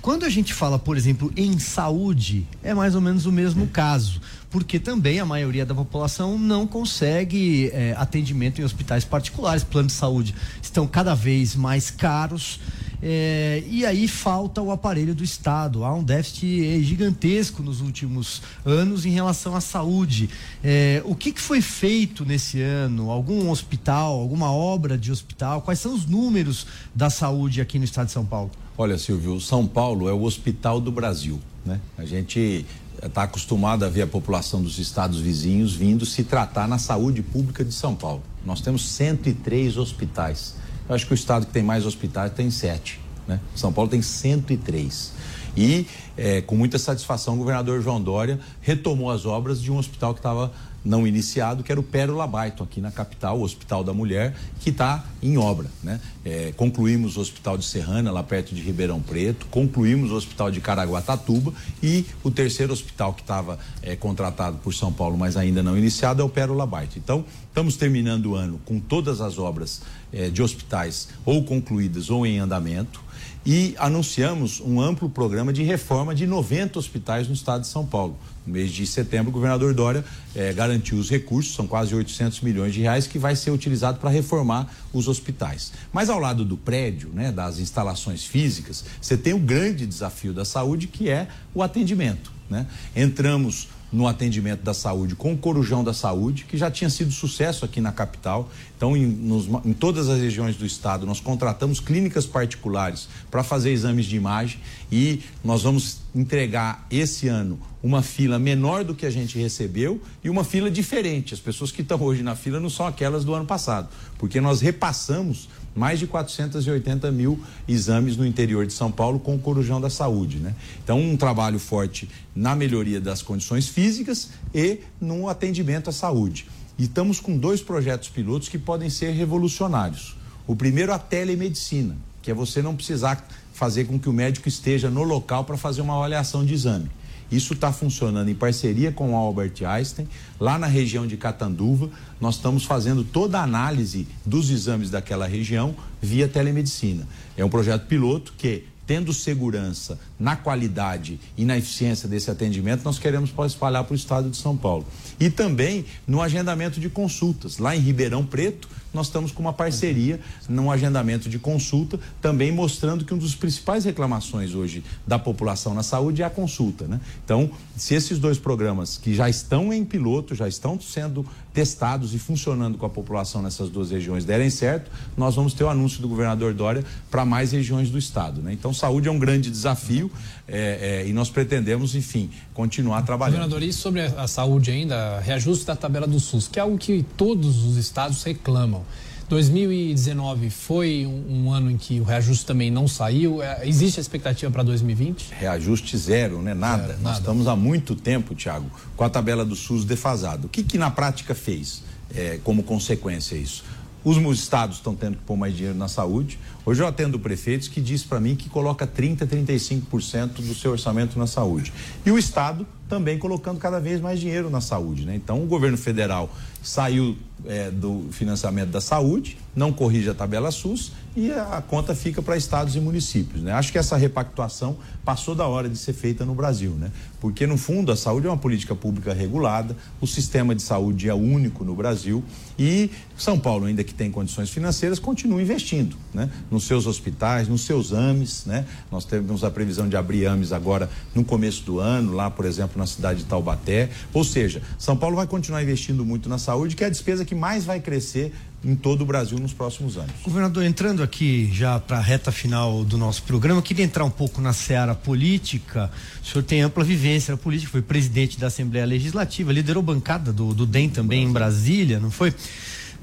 Quando a gente fala, por exemplo, em saúde, é mais ou menos o mesmo caso, porque também a maioria da população não consegue é, atendimento em hospitais particulares. Planos de saúde estão cada vez mais caros. É, e aí falta o aparelho do Estado. Há um déficit gigantesco nos últimos anos em relação à saúde. É, o que, que, foi feito nesse ano? Algum hospital, alguma obra de hospital? Quais são os números da saúde aqui no Estado de São Paulo? Olha, Silvio, São Paulo é o hospital do Brasil. Né? A gente está acostumado a ver a população dos estados vizinhos vindo se tratar na saúde pública de São Paulo. Nós temos 103 hospitais. Eu acho que o estado que tem mais hospitais tem sete. Né? São Paulo tem 103. E, é, com muita satisfação, o governador João Dória retomou as obras de um hospital que estava não iniciado, que era o Pérola Baito, aqui na capital, o Hospital da Mulher, que está em obra. Né? É, concluímos o Hospital de Serrana, lá perto de Ribeirão Preto, concluímos o Hospital de Caraguatatuba e o terceiro hospital que estava é, contratado por São Paulo, mas ainda não iniciado, é o Pérola Baito. Então, estamos terminando o ano com todas as obras é, de hospitais ou concluídas ou em andamento e anunciamos um amplo programa de reforma de 90 hospitais no estado de São Paulo. No mês de setembro, o governador Dória eh, garantiu os recursos, são quase 800 milhões de reais, que vai ser utilizado para reformar os hospitais. Mas ao lado do prédio, né, das instalações físicas, você tem o grande desafio da saúde, que é o atendimento. Né? Entramos no atendimento da saúde com o Corujão da Saúde, que já tinha sido sucesso aqui na capital. Então, em, nos, em todas as regiões do estado, nós contratamos clínicas particulares para fazer exames de imagem e nós vamos entregar esse ano uma fila menor do que a gente recebeu e uma fila diferente. As pessoas que estão hoje na fila não são aquelas do ano passado, porque nós repassamos mais de 480 mil exames no interior de São Paulo com o Corujão da Saúde. Né? Então, um trabalho forte na melhoria das condições físicas e no atendimento à saúde. E estamos com dois projetos pilotos que podem ser revolucionários. O primeiro, a telemedicina, que é você não precisar fazer com que o médico esteja no local para fazer uma avaliação de exame. Isso está funcionando em parceria com o Albert Einstein. Lá na região de Catanduva, nós estamos fazendo toda a análise dos exames daquela região via telemedicina. É um projeto piloto que tendo segurança na qualidade e na eficiência desse atendimento, nós queremos espalhar para o estado de São Paulo. E também no agendamento de consultas. Lá em Ribeirão Preto, nós estamos com uma parceria num agendamento de consulta, também mostrando que uma das principais reclamações hoje da população na saúde é a consulta. Né? Então, se esses dois programas que já estão em piloto, já estão sendo testados e funcionando com a população nessas duas regiões derem certo, nós vamos ter o anúncio do governador Dória para mais regiões do estado. Né? Então, saúde é um grande desafio é, é, e nós pretendemos, enfim, continuar trabalhando. Governador, e sobre a saúde ainda, reajuste da tabela do SUS, que é algo que todos os estados reclamam. 2019 foi um, um, ano em que o reajuste também não saiu. É, existe a expectativa para 2020? Reajuste zero, né? Nada. Zero, Nós estamos há muito tempo, Tiago, com a tabela do SUS defasada. O que, que na prática fez é, como consequência isso? Os estados estão tendo que pôr mais dinheiro na saúde. Hoje eu atendo prefeitos que diz para mim que coloca 30, 35% do seu orçamento na saúde. E o estado também colocando cada vez mais dinheiro na saúde, né? Então o governo federal saiu é, do financiamento da saúde, não corrige a tabela SUS e a conta fica para estados e municípios. Né? Acho que essa repactuação passou da hora de ser feita no Brasil, né? porque no fundo a saúde é uma política pública regulada, o sistema de saúde é único no Brasil e São Paulo, ainda que tem condições financeiras, continua investindo né? nos seus hospitais, nos seus AMES. Né? Nós temos a previsão de abrir AMES agora no começo do ano, lá, por exemplo, na cidade de Taubaté. Ou seja, São Paulo vai continuar investindo muito na saúde, que é a despesa que mais vai crescer em todo o Brasil nos próximos anos. Governador, entrando aqui já para a reta final do nosso programa, queria entrar um pouco na seara política. O senhor tem ampla vivência na política, foi presidente da Assembleia Legislativa, liderou bancada do, do DEM também em Brasília, não foi?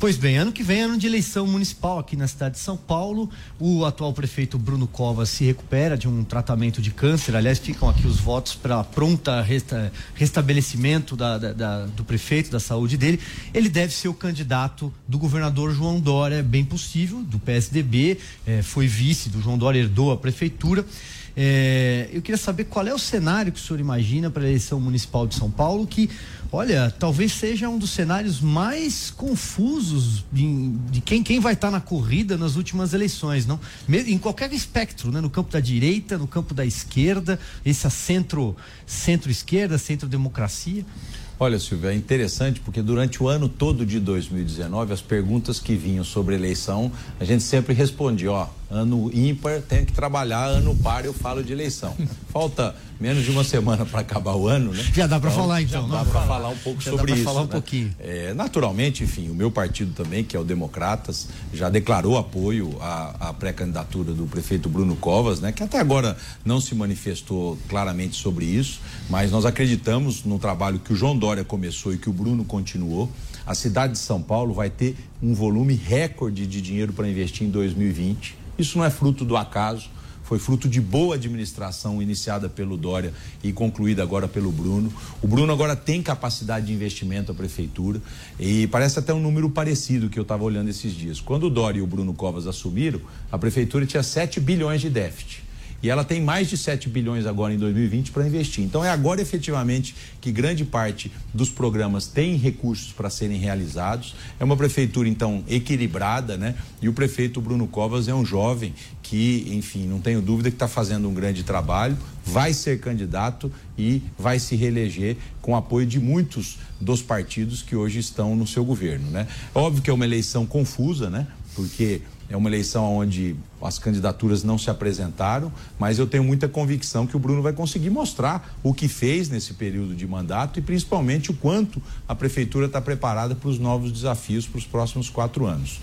Pois bem, ano que vem é ano de eleição municipal aqui na cidade de São Paulo. O atual prefeito Bruno Covas se recupera de um tratamento de câncer. Aliás, ficam aqui os votos para pronta resta, restabelecimento da, da, da, do prefeito, da saúde dele. Ele deve ser o candidato do governador João Dória, é bem possível, do PSDB. É, foi vice do João Dória, herdou a prefeitura. É, eu queria saber qual é o cenário que o senhor imagina para a eleição municipal de São Paulo, que Olha, talvez seja um dos cenários mais confusos de, de quem, quem vai estar tá na corrida nas últimas eleições, não? Em qualquer espectro, né? No campo da direita, no campo da esquerda, esse centro, centro-esquerda, centro-democracia. Olha, Silvia, é interessante porque durante o ano todo de 2019, as perguntas que vinham sobre eleição, a gente sempre respondia, ó, ano ímpar tem que trabalhar, ano par eu falo de eleição. (laughs) Falta menos de uma semana para acabar o ano, né? Já dá para então, falar então. Já dá para falar um pouco já sobre dá isso. falar um né? pouquinho. É, naturalmente, enfim, o meu partido também, que é o Democratas, já declarou apoio à, à pré-candidatura do prefeito Bruno Covas, né? Que até agora não se manifestou claramente sobre isso, mas nós acreditamos no trabalho que o João Dória começou e que o Bruno continuou. A cidade de São Paulo vai ter um volume recorde de dinheiro para investir em 2020 isso não é fruto do acaso, foi fruto de boa administração iniciada pelo Dória e concluída agora pelo Bruno. O Bruno agora tem capacidade de investimento a prefeitura e parece até um número parecido que eu estava olhando esses dias. Quando o Dória e o Bruno Covas assumiram, a prefeitura tinha 7 bilhões de déficit. E ela tem mais de 7 bilhões agora em 2020 para investir. Então é agora efetivamente que grande parte dos programas tem recursos para serem realizados. É uma prefeitura então equilibrada, né? E o prefeito Bruno Covas é um jovem que, enfim, não tenho dúvida que está fazendo um grande trabalho, vai ser candidato e vai se reeleger com apoio de muitos dos partidos que hoje estão no seu governo, né? Óbvio que é uma eleição confusa, né? Porque é uma eleição onde as candidaturas não se apresentaram, mas eu tenho muita convicção que o Bruno vai conseguir mostrar o que fez nesse período de mandato e principalmente o quanto a prefeitura está preparada para os novos desafios para os próximos quatro anos.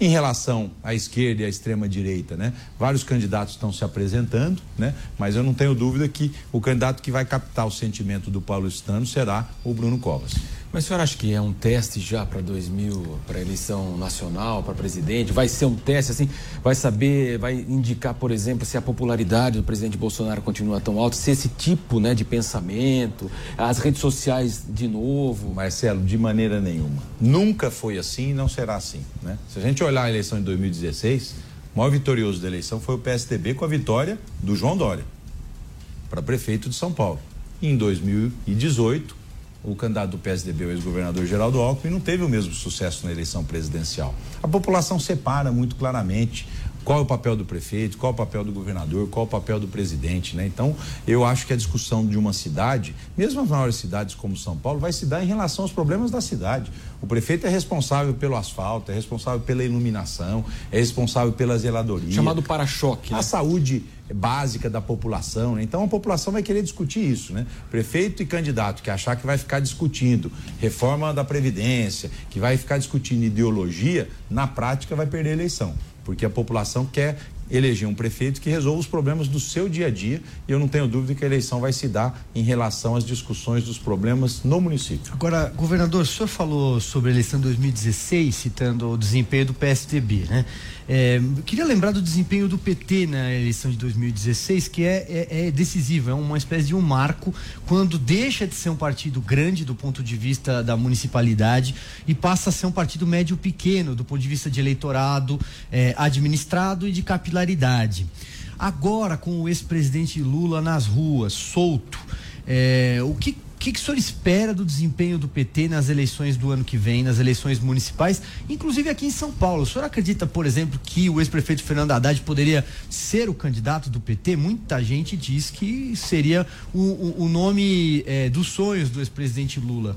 Em relação à esquerda e à extrema direita, né? Vários candidatos estão se apresentando, né? Mas eu não tenho dúvida que o candidato que vai captar o sentimento do paulistano será o Bruno Covas. Mas o senhor acha que é um teste já para 2000, para eleição nacional, para presidente? Vai ser um teste assim? Vai saber, vai indicar, por exemplo, se a popularidade do presidente Bolsonaro continua tão alta, se esse tipo, né, de pensamento, as redes sociais de novo? Marcelo, de maneira nenhuma. Nunca foi assim e não será assim, né? Se a gente olhar a eleição de 2016, o maior vitorioso da eleição foi o PSDB com a vitória do João Dória para prefeito de São Paulo. Em 2018, o candidato do PSDB, o ex-governador Geraldo Alckmin, não teve o mesmo sucesso na eleição presidencial. A população separa muito claramente qual é o papel do prefeito, qual é o papel do governador, qual é o papel do presidente, né? Então, eu acho que a discussão de uma cidade, mesmo as maiores cidades como São Paulo, vai se dar em relação aos problemas da cidade. O prefeito é responsável pelo asfalto, é responsável pela iluminação, é responsável pela zeladoria. Chamado para-choque. Né? A saúde básica da população. Né? Então a população vai querer discutir isso, né? Prefeito e candidato que achar que vai ficar discutindo reforma da previdência, que vai ficar discutindo ideologia, na prática vai perder a eleição, porque a população quer eleger um prefeito que resolva os problemas do seu dia a dia e eu não tenho dúvida que a eleição vai se dar em relação às discussões dos problemas no município. Agora, governador, o senhor falou sobre a eleição de 2016, citando o desempenho do PSDB, né? É, queria lembrar do desempenho do PT na eleição de 2016, que é, é, é, decisivo, é uma espécie de um marco quando deixa de ser um partido grande do ponto de vista da municipalidade e passa a ser um partido médio pequeno do ponto de vista de eleitorado é, administrado e de capilaridade. Agora, com o ex-presidente Lula nas ruas, solto, é, o que que, que o senhor espera do desempenho do PT nas eleições do ano que vem, nas eleições municipais, inclusive aqui em São Paulo? O senhor acredita, por exemplo, que o ex-prefeito Fernando Haddad poderia ser o candidato do PT? Muita gente diz que seria o, o, o nome é, dos sonhos do ex-presidente Lula.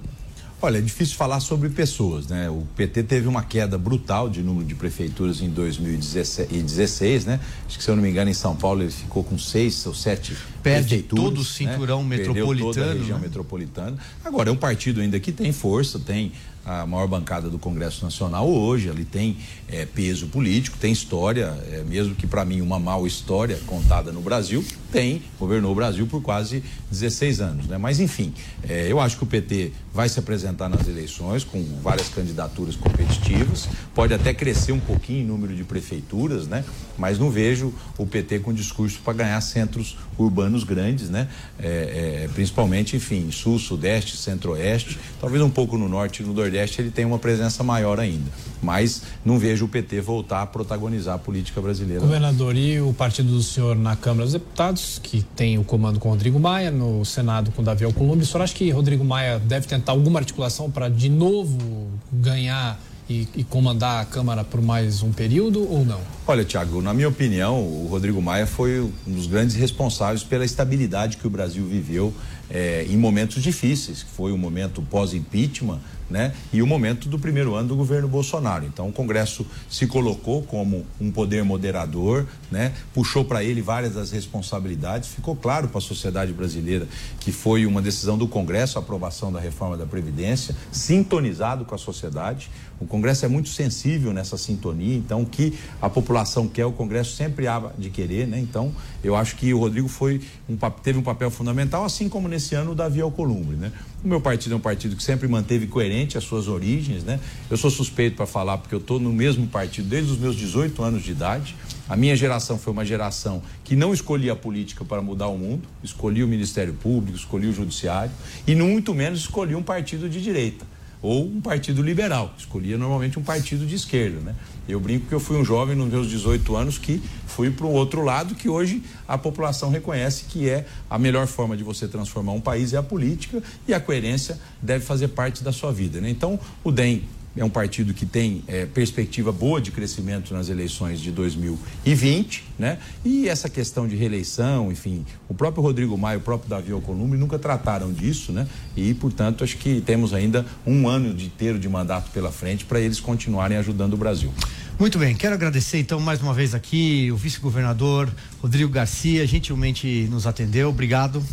Olha, é difícil falar sobre pessoas, né? O PT teve uma queda brutal de número de prefeituras em 2016, né? Acho que se eu não me engano em São Paulo ele ficou com seis ou sete Perde todo o cinturão né? metropolitano. toda a região né? metropolitana. Agora é um partido ainda que tem força, tem a maior bancada do Congresso Nacional hoje, ali tem é, peso político, tem história, é, mesmo que para mim uma mal história contada no Brasil, tem, governou o Brasil por quase 16 anos, né? Mas enfim, é, eu acho que o PT vai se apresentar nas eleições com várias candidaturas competitivas, pode até crescer um pouquinho em número de prefeituras, né? Mas não vejo o PT com discurso para ganhar centros urbanos grandes, né? É, é, principalmente, enfim, sul, sudeste, centro-oeste, talvez um pouco no norte e no nordeste ele tem uma presença maior ainda. Mas não vejo o PT voltar a protagonizar a política brasileira. Governador, e o partido do senhor na Câmara dos Deputados, que tem o comando com Rodrigo Maia, no Senado com Davi Alcolumbre, o senhor acha que Rodrigo Maia deve tentar alguma articulação para de novo ganhar e, e, comandar a Câmara por mais um período ou não? Olha, Tiago, na minha opinião, o Rodrigo Maia foi um dos grandes responsáveis pela estabilidade que o Brasil viveu é, em momentos difíceis, que foi o momento pós-impeachment, né? E o momento do primeiro ano do governo Bolsonaro. Então, o Congresso se colocou como um poder moderador, né? Puxou para ele várias das responsabilidades. Ficou claro para a sociedade brasileira que foi uma decisão do Congresso a aprovação da reforma da Previdência, sintonizado com a sociedade. O Congresso é muito sensível nessa sintonia, então o que a população quer, o Congresso sempre há de querer, né? Então, eu acho que o Rodrigo foi um, teve um papel fundamental, assim como nesse ano o Davi Alcolumbre, né? O meu partido é um partido que sempre manteve coerente as suas origens, né? Eu sou suspeito para falar porque eu estou no mesmo partido desde os meus 18 anos de idade. A minha geração foi uma geração que não escolhia a política para mudar o mundo, escolhia o Ministério Público, escolhia o Judiciário e muito menos escolhia um partido de direita ou um partido liberal. Escolhia normalmente um partido de esquerda, né? Eu brinco que eu fui um jovem nos meus 18 anos que fui para o outro lado que hoje a população reconhece que é a melhor forma de você transformar um país é a política e a coerência deve fazer parte da sua vida, né? Então, o DEM é um partido que tem é, perspectiva boa de crescimento nas eleições de 2020, né? E essa questão de reeleição, enfim, o próprio Rodrigo Maia, o próprio Davi Alcolumbre nunca trataram disso, né? E, portanto, acho que temos ainda um ano inteiro de mandato pela frente para eles continuarem ajudando o Brasil. Muito bem, quero agradecer então mais uma vez aqui o vice-governador Rodrigo Garcia, gentilmente nos atendeu, obrigado.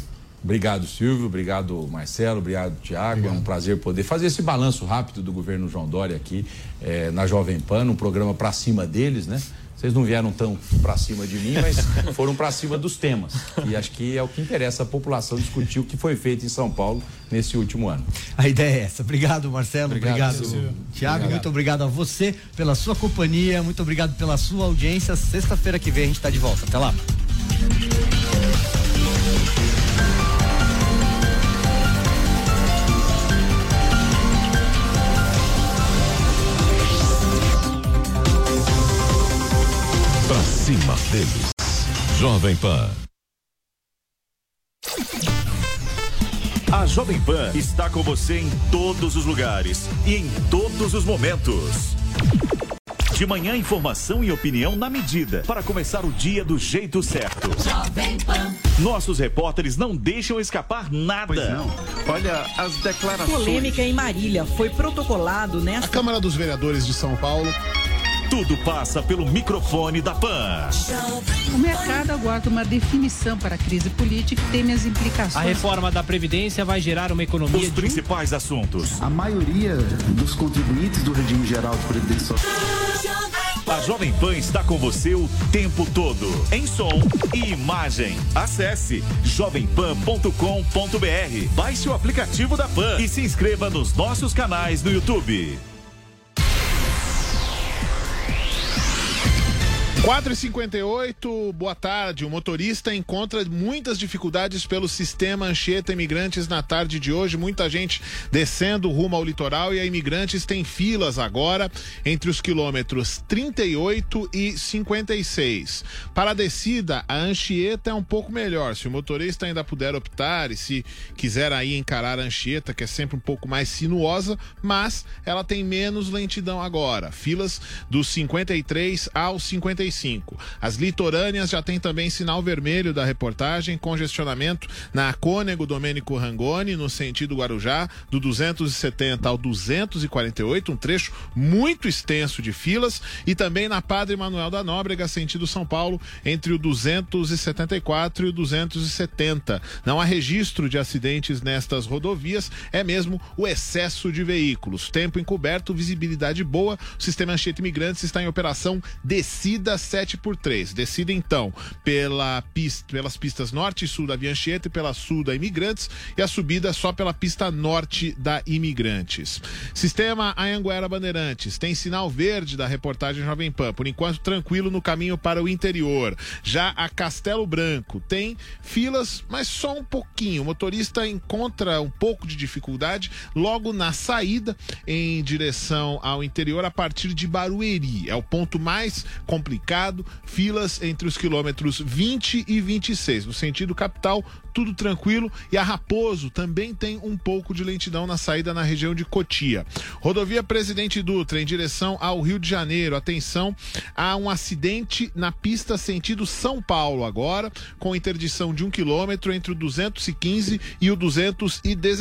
Obrigado, Silvio. Obrigado, Marcelo. Obrigado, Tiago. É um prazer poder fazer esse balanço rápido do governo João Dória aqui eh, na Jovem Pan, um programa para cima deles, né? Vocês não vieram tão para cima de mim, mas (laughs) foram para cima dos temas. E acho que é o que interessa a população discutir o que foi feito em São Paulo nesse último ano. A ideia é essa. Obrigado, Marcelo. Obrigado, obrigado Tiago. Muito obrigado a você pela sua companhia. Muito obrigado pela sua audiência. Sexta-feira que vem a gente está de volta. Até lá. Cima deles. Jovem Pan. A Jovem Pan está com você em todos os lugares e em todos os momentos. De manhã, informação e opinião na medida para começar o dia do jeito certo. Nossos repórteres não deixam escapar nada. Pois não. Olha as declarações. Polêmica em Marília foi protocolado nesta. A Câmara dos Vereadores de São Paulo tudo passa pelo microfone da PAN. O mercado aguarda uma definição para a crise política e teme as implicações. A reforma da Previdência vai gerar uma economia. Os principais assuntos. A maioria dos contribuintes do regime geral de Previdência a Jovem Pan está com você o tempo todo, em som e imagem. Acesse jovempan.com.br, baixe o aplicativo da Pan e se inscreva nos nossos canais no YouTube. 4h58, boa tarde. O motorista encontra muitas dificuldades pelo sistema Anchieta Imigrantes na tarde de hoje. Muita gente descendo rumo ao litoral e a Imigrantes tem filas agora entre os quilômetros 38 e 56. Para a descida, a Anchieta é um pouco melhor. Se o motorista ainda puder optar e se quiser aí encarar a Anchieta, que é sempre um pouco mais sinuosa, mas ela tem menos lentidão agora. Filas dos 53 ao 55. As litorâneas já tem também sinal vermelho da reportagem, congestionamento na Cônego Domênico Rangoni, no sentido Guarujá, do 270 ao 248, um trecho muito extenso de filas, e também na Padre Manuel da Nóbrega, sentido São Paulo, entre o 274 e o 270. Não há registro de acidentes nestas rodovias, é mesmo o excesso de veículos. Tempo encoberto, visibilidade boa, o sistema Anchieta Imigrantes está em operação descida 7 por 3. Decida então pela pista, pelas pistas norte e sul da Via Anchieta e pela sul da Imigrantes e a subida só pela pista norte da Imigrantes. Sistema Anhanguera Bandeirantes tem sinal verde da reportagem Jovem Pan, por enquanto tranquilo no caminho para o interior. Já a Castelo Branco tem filas, mas só um pouquinho. O motorista encontra um pouco de dificuldade logo na saída em direção ao interior a partir de Barueri. É o ponto mais complicado, filas entre os quilômetros 20 e 26. No sentido capital, tudo tranquilo. E a Raposo também tem um pouco de lentidão na saída na região de Cotia. Rodovia Presidente Dutra, em direção ao Rio de Janeiro. Atenção, há um acidente na pista sentido São Paulo agora, com interdição de um quilômetro entre o 215 e o 216.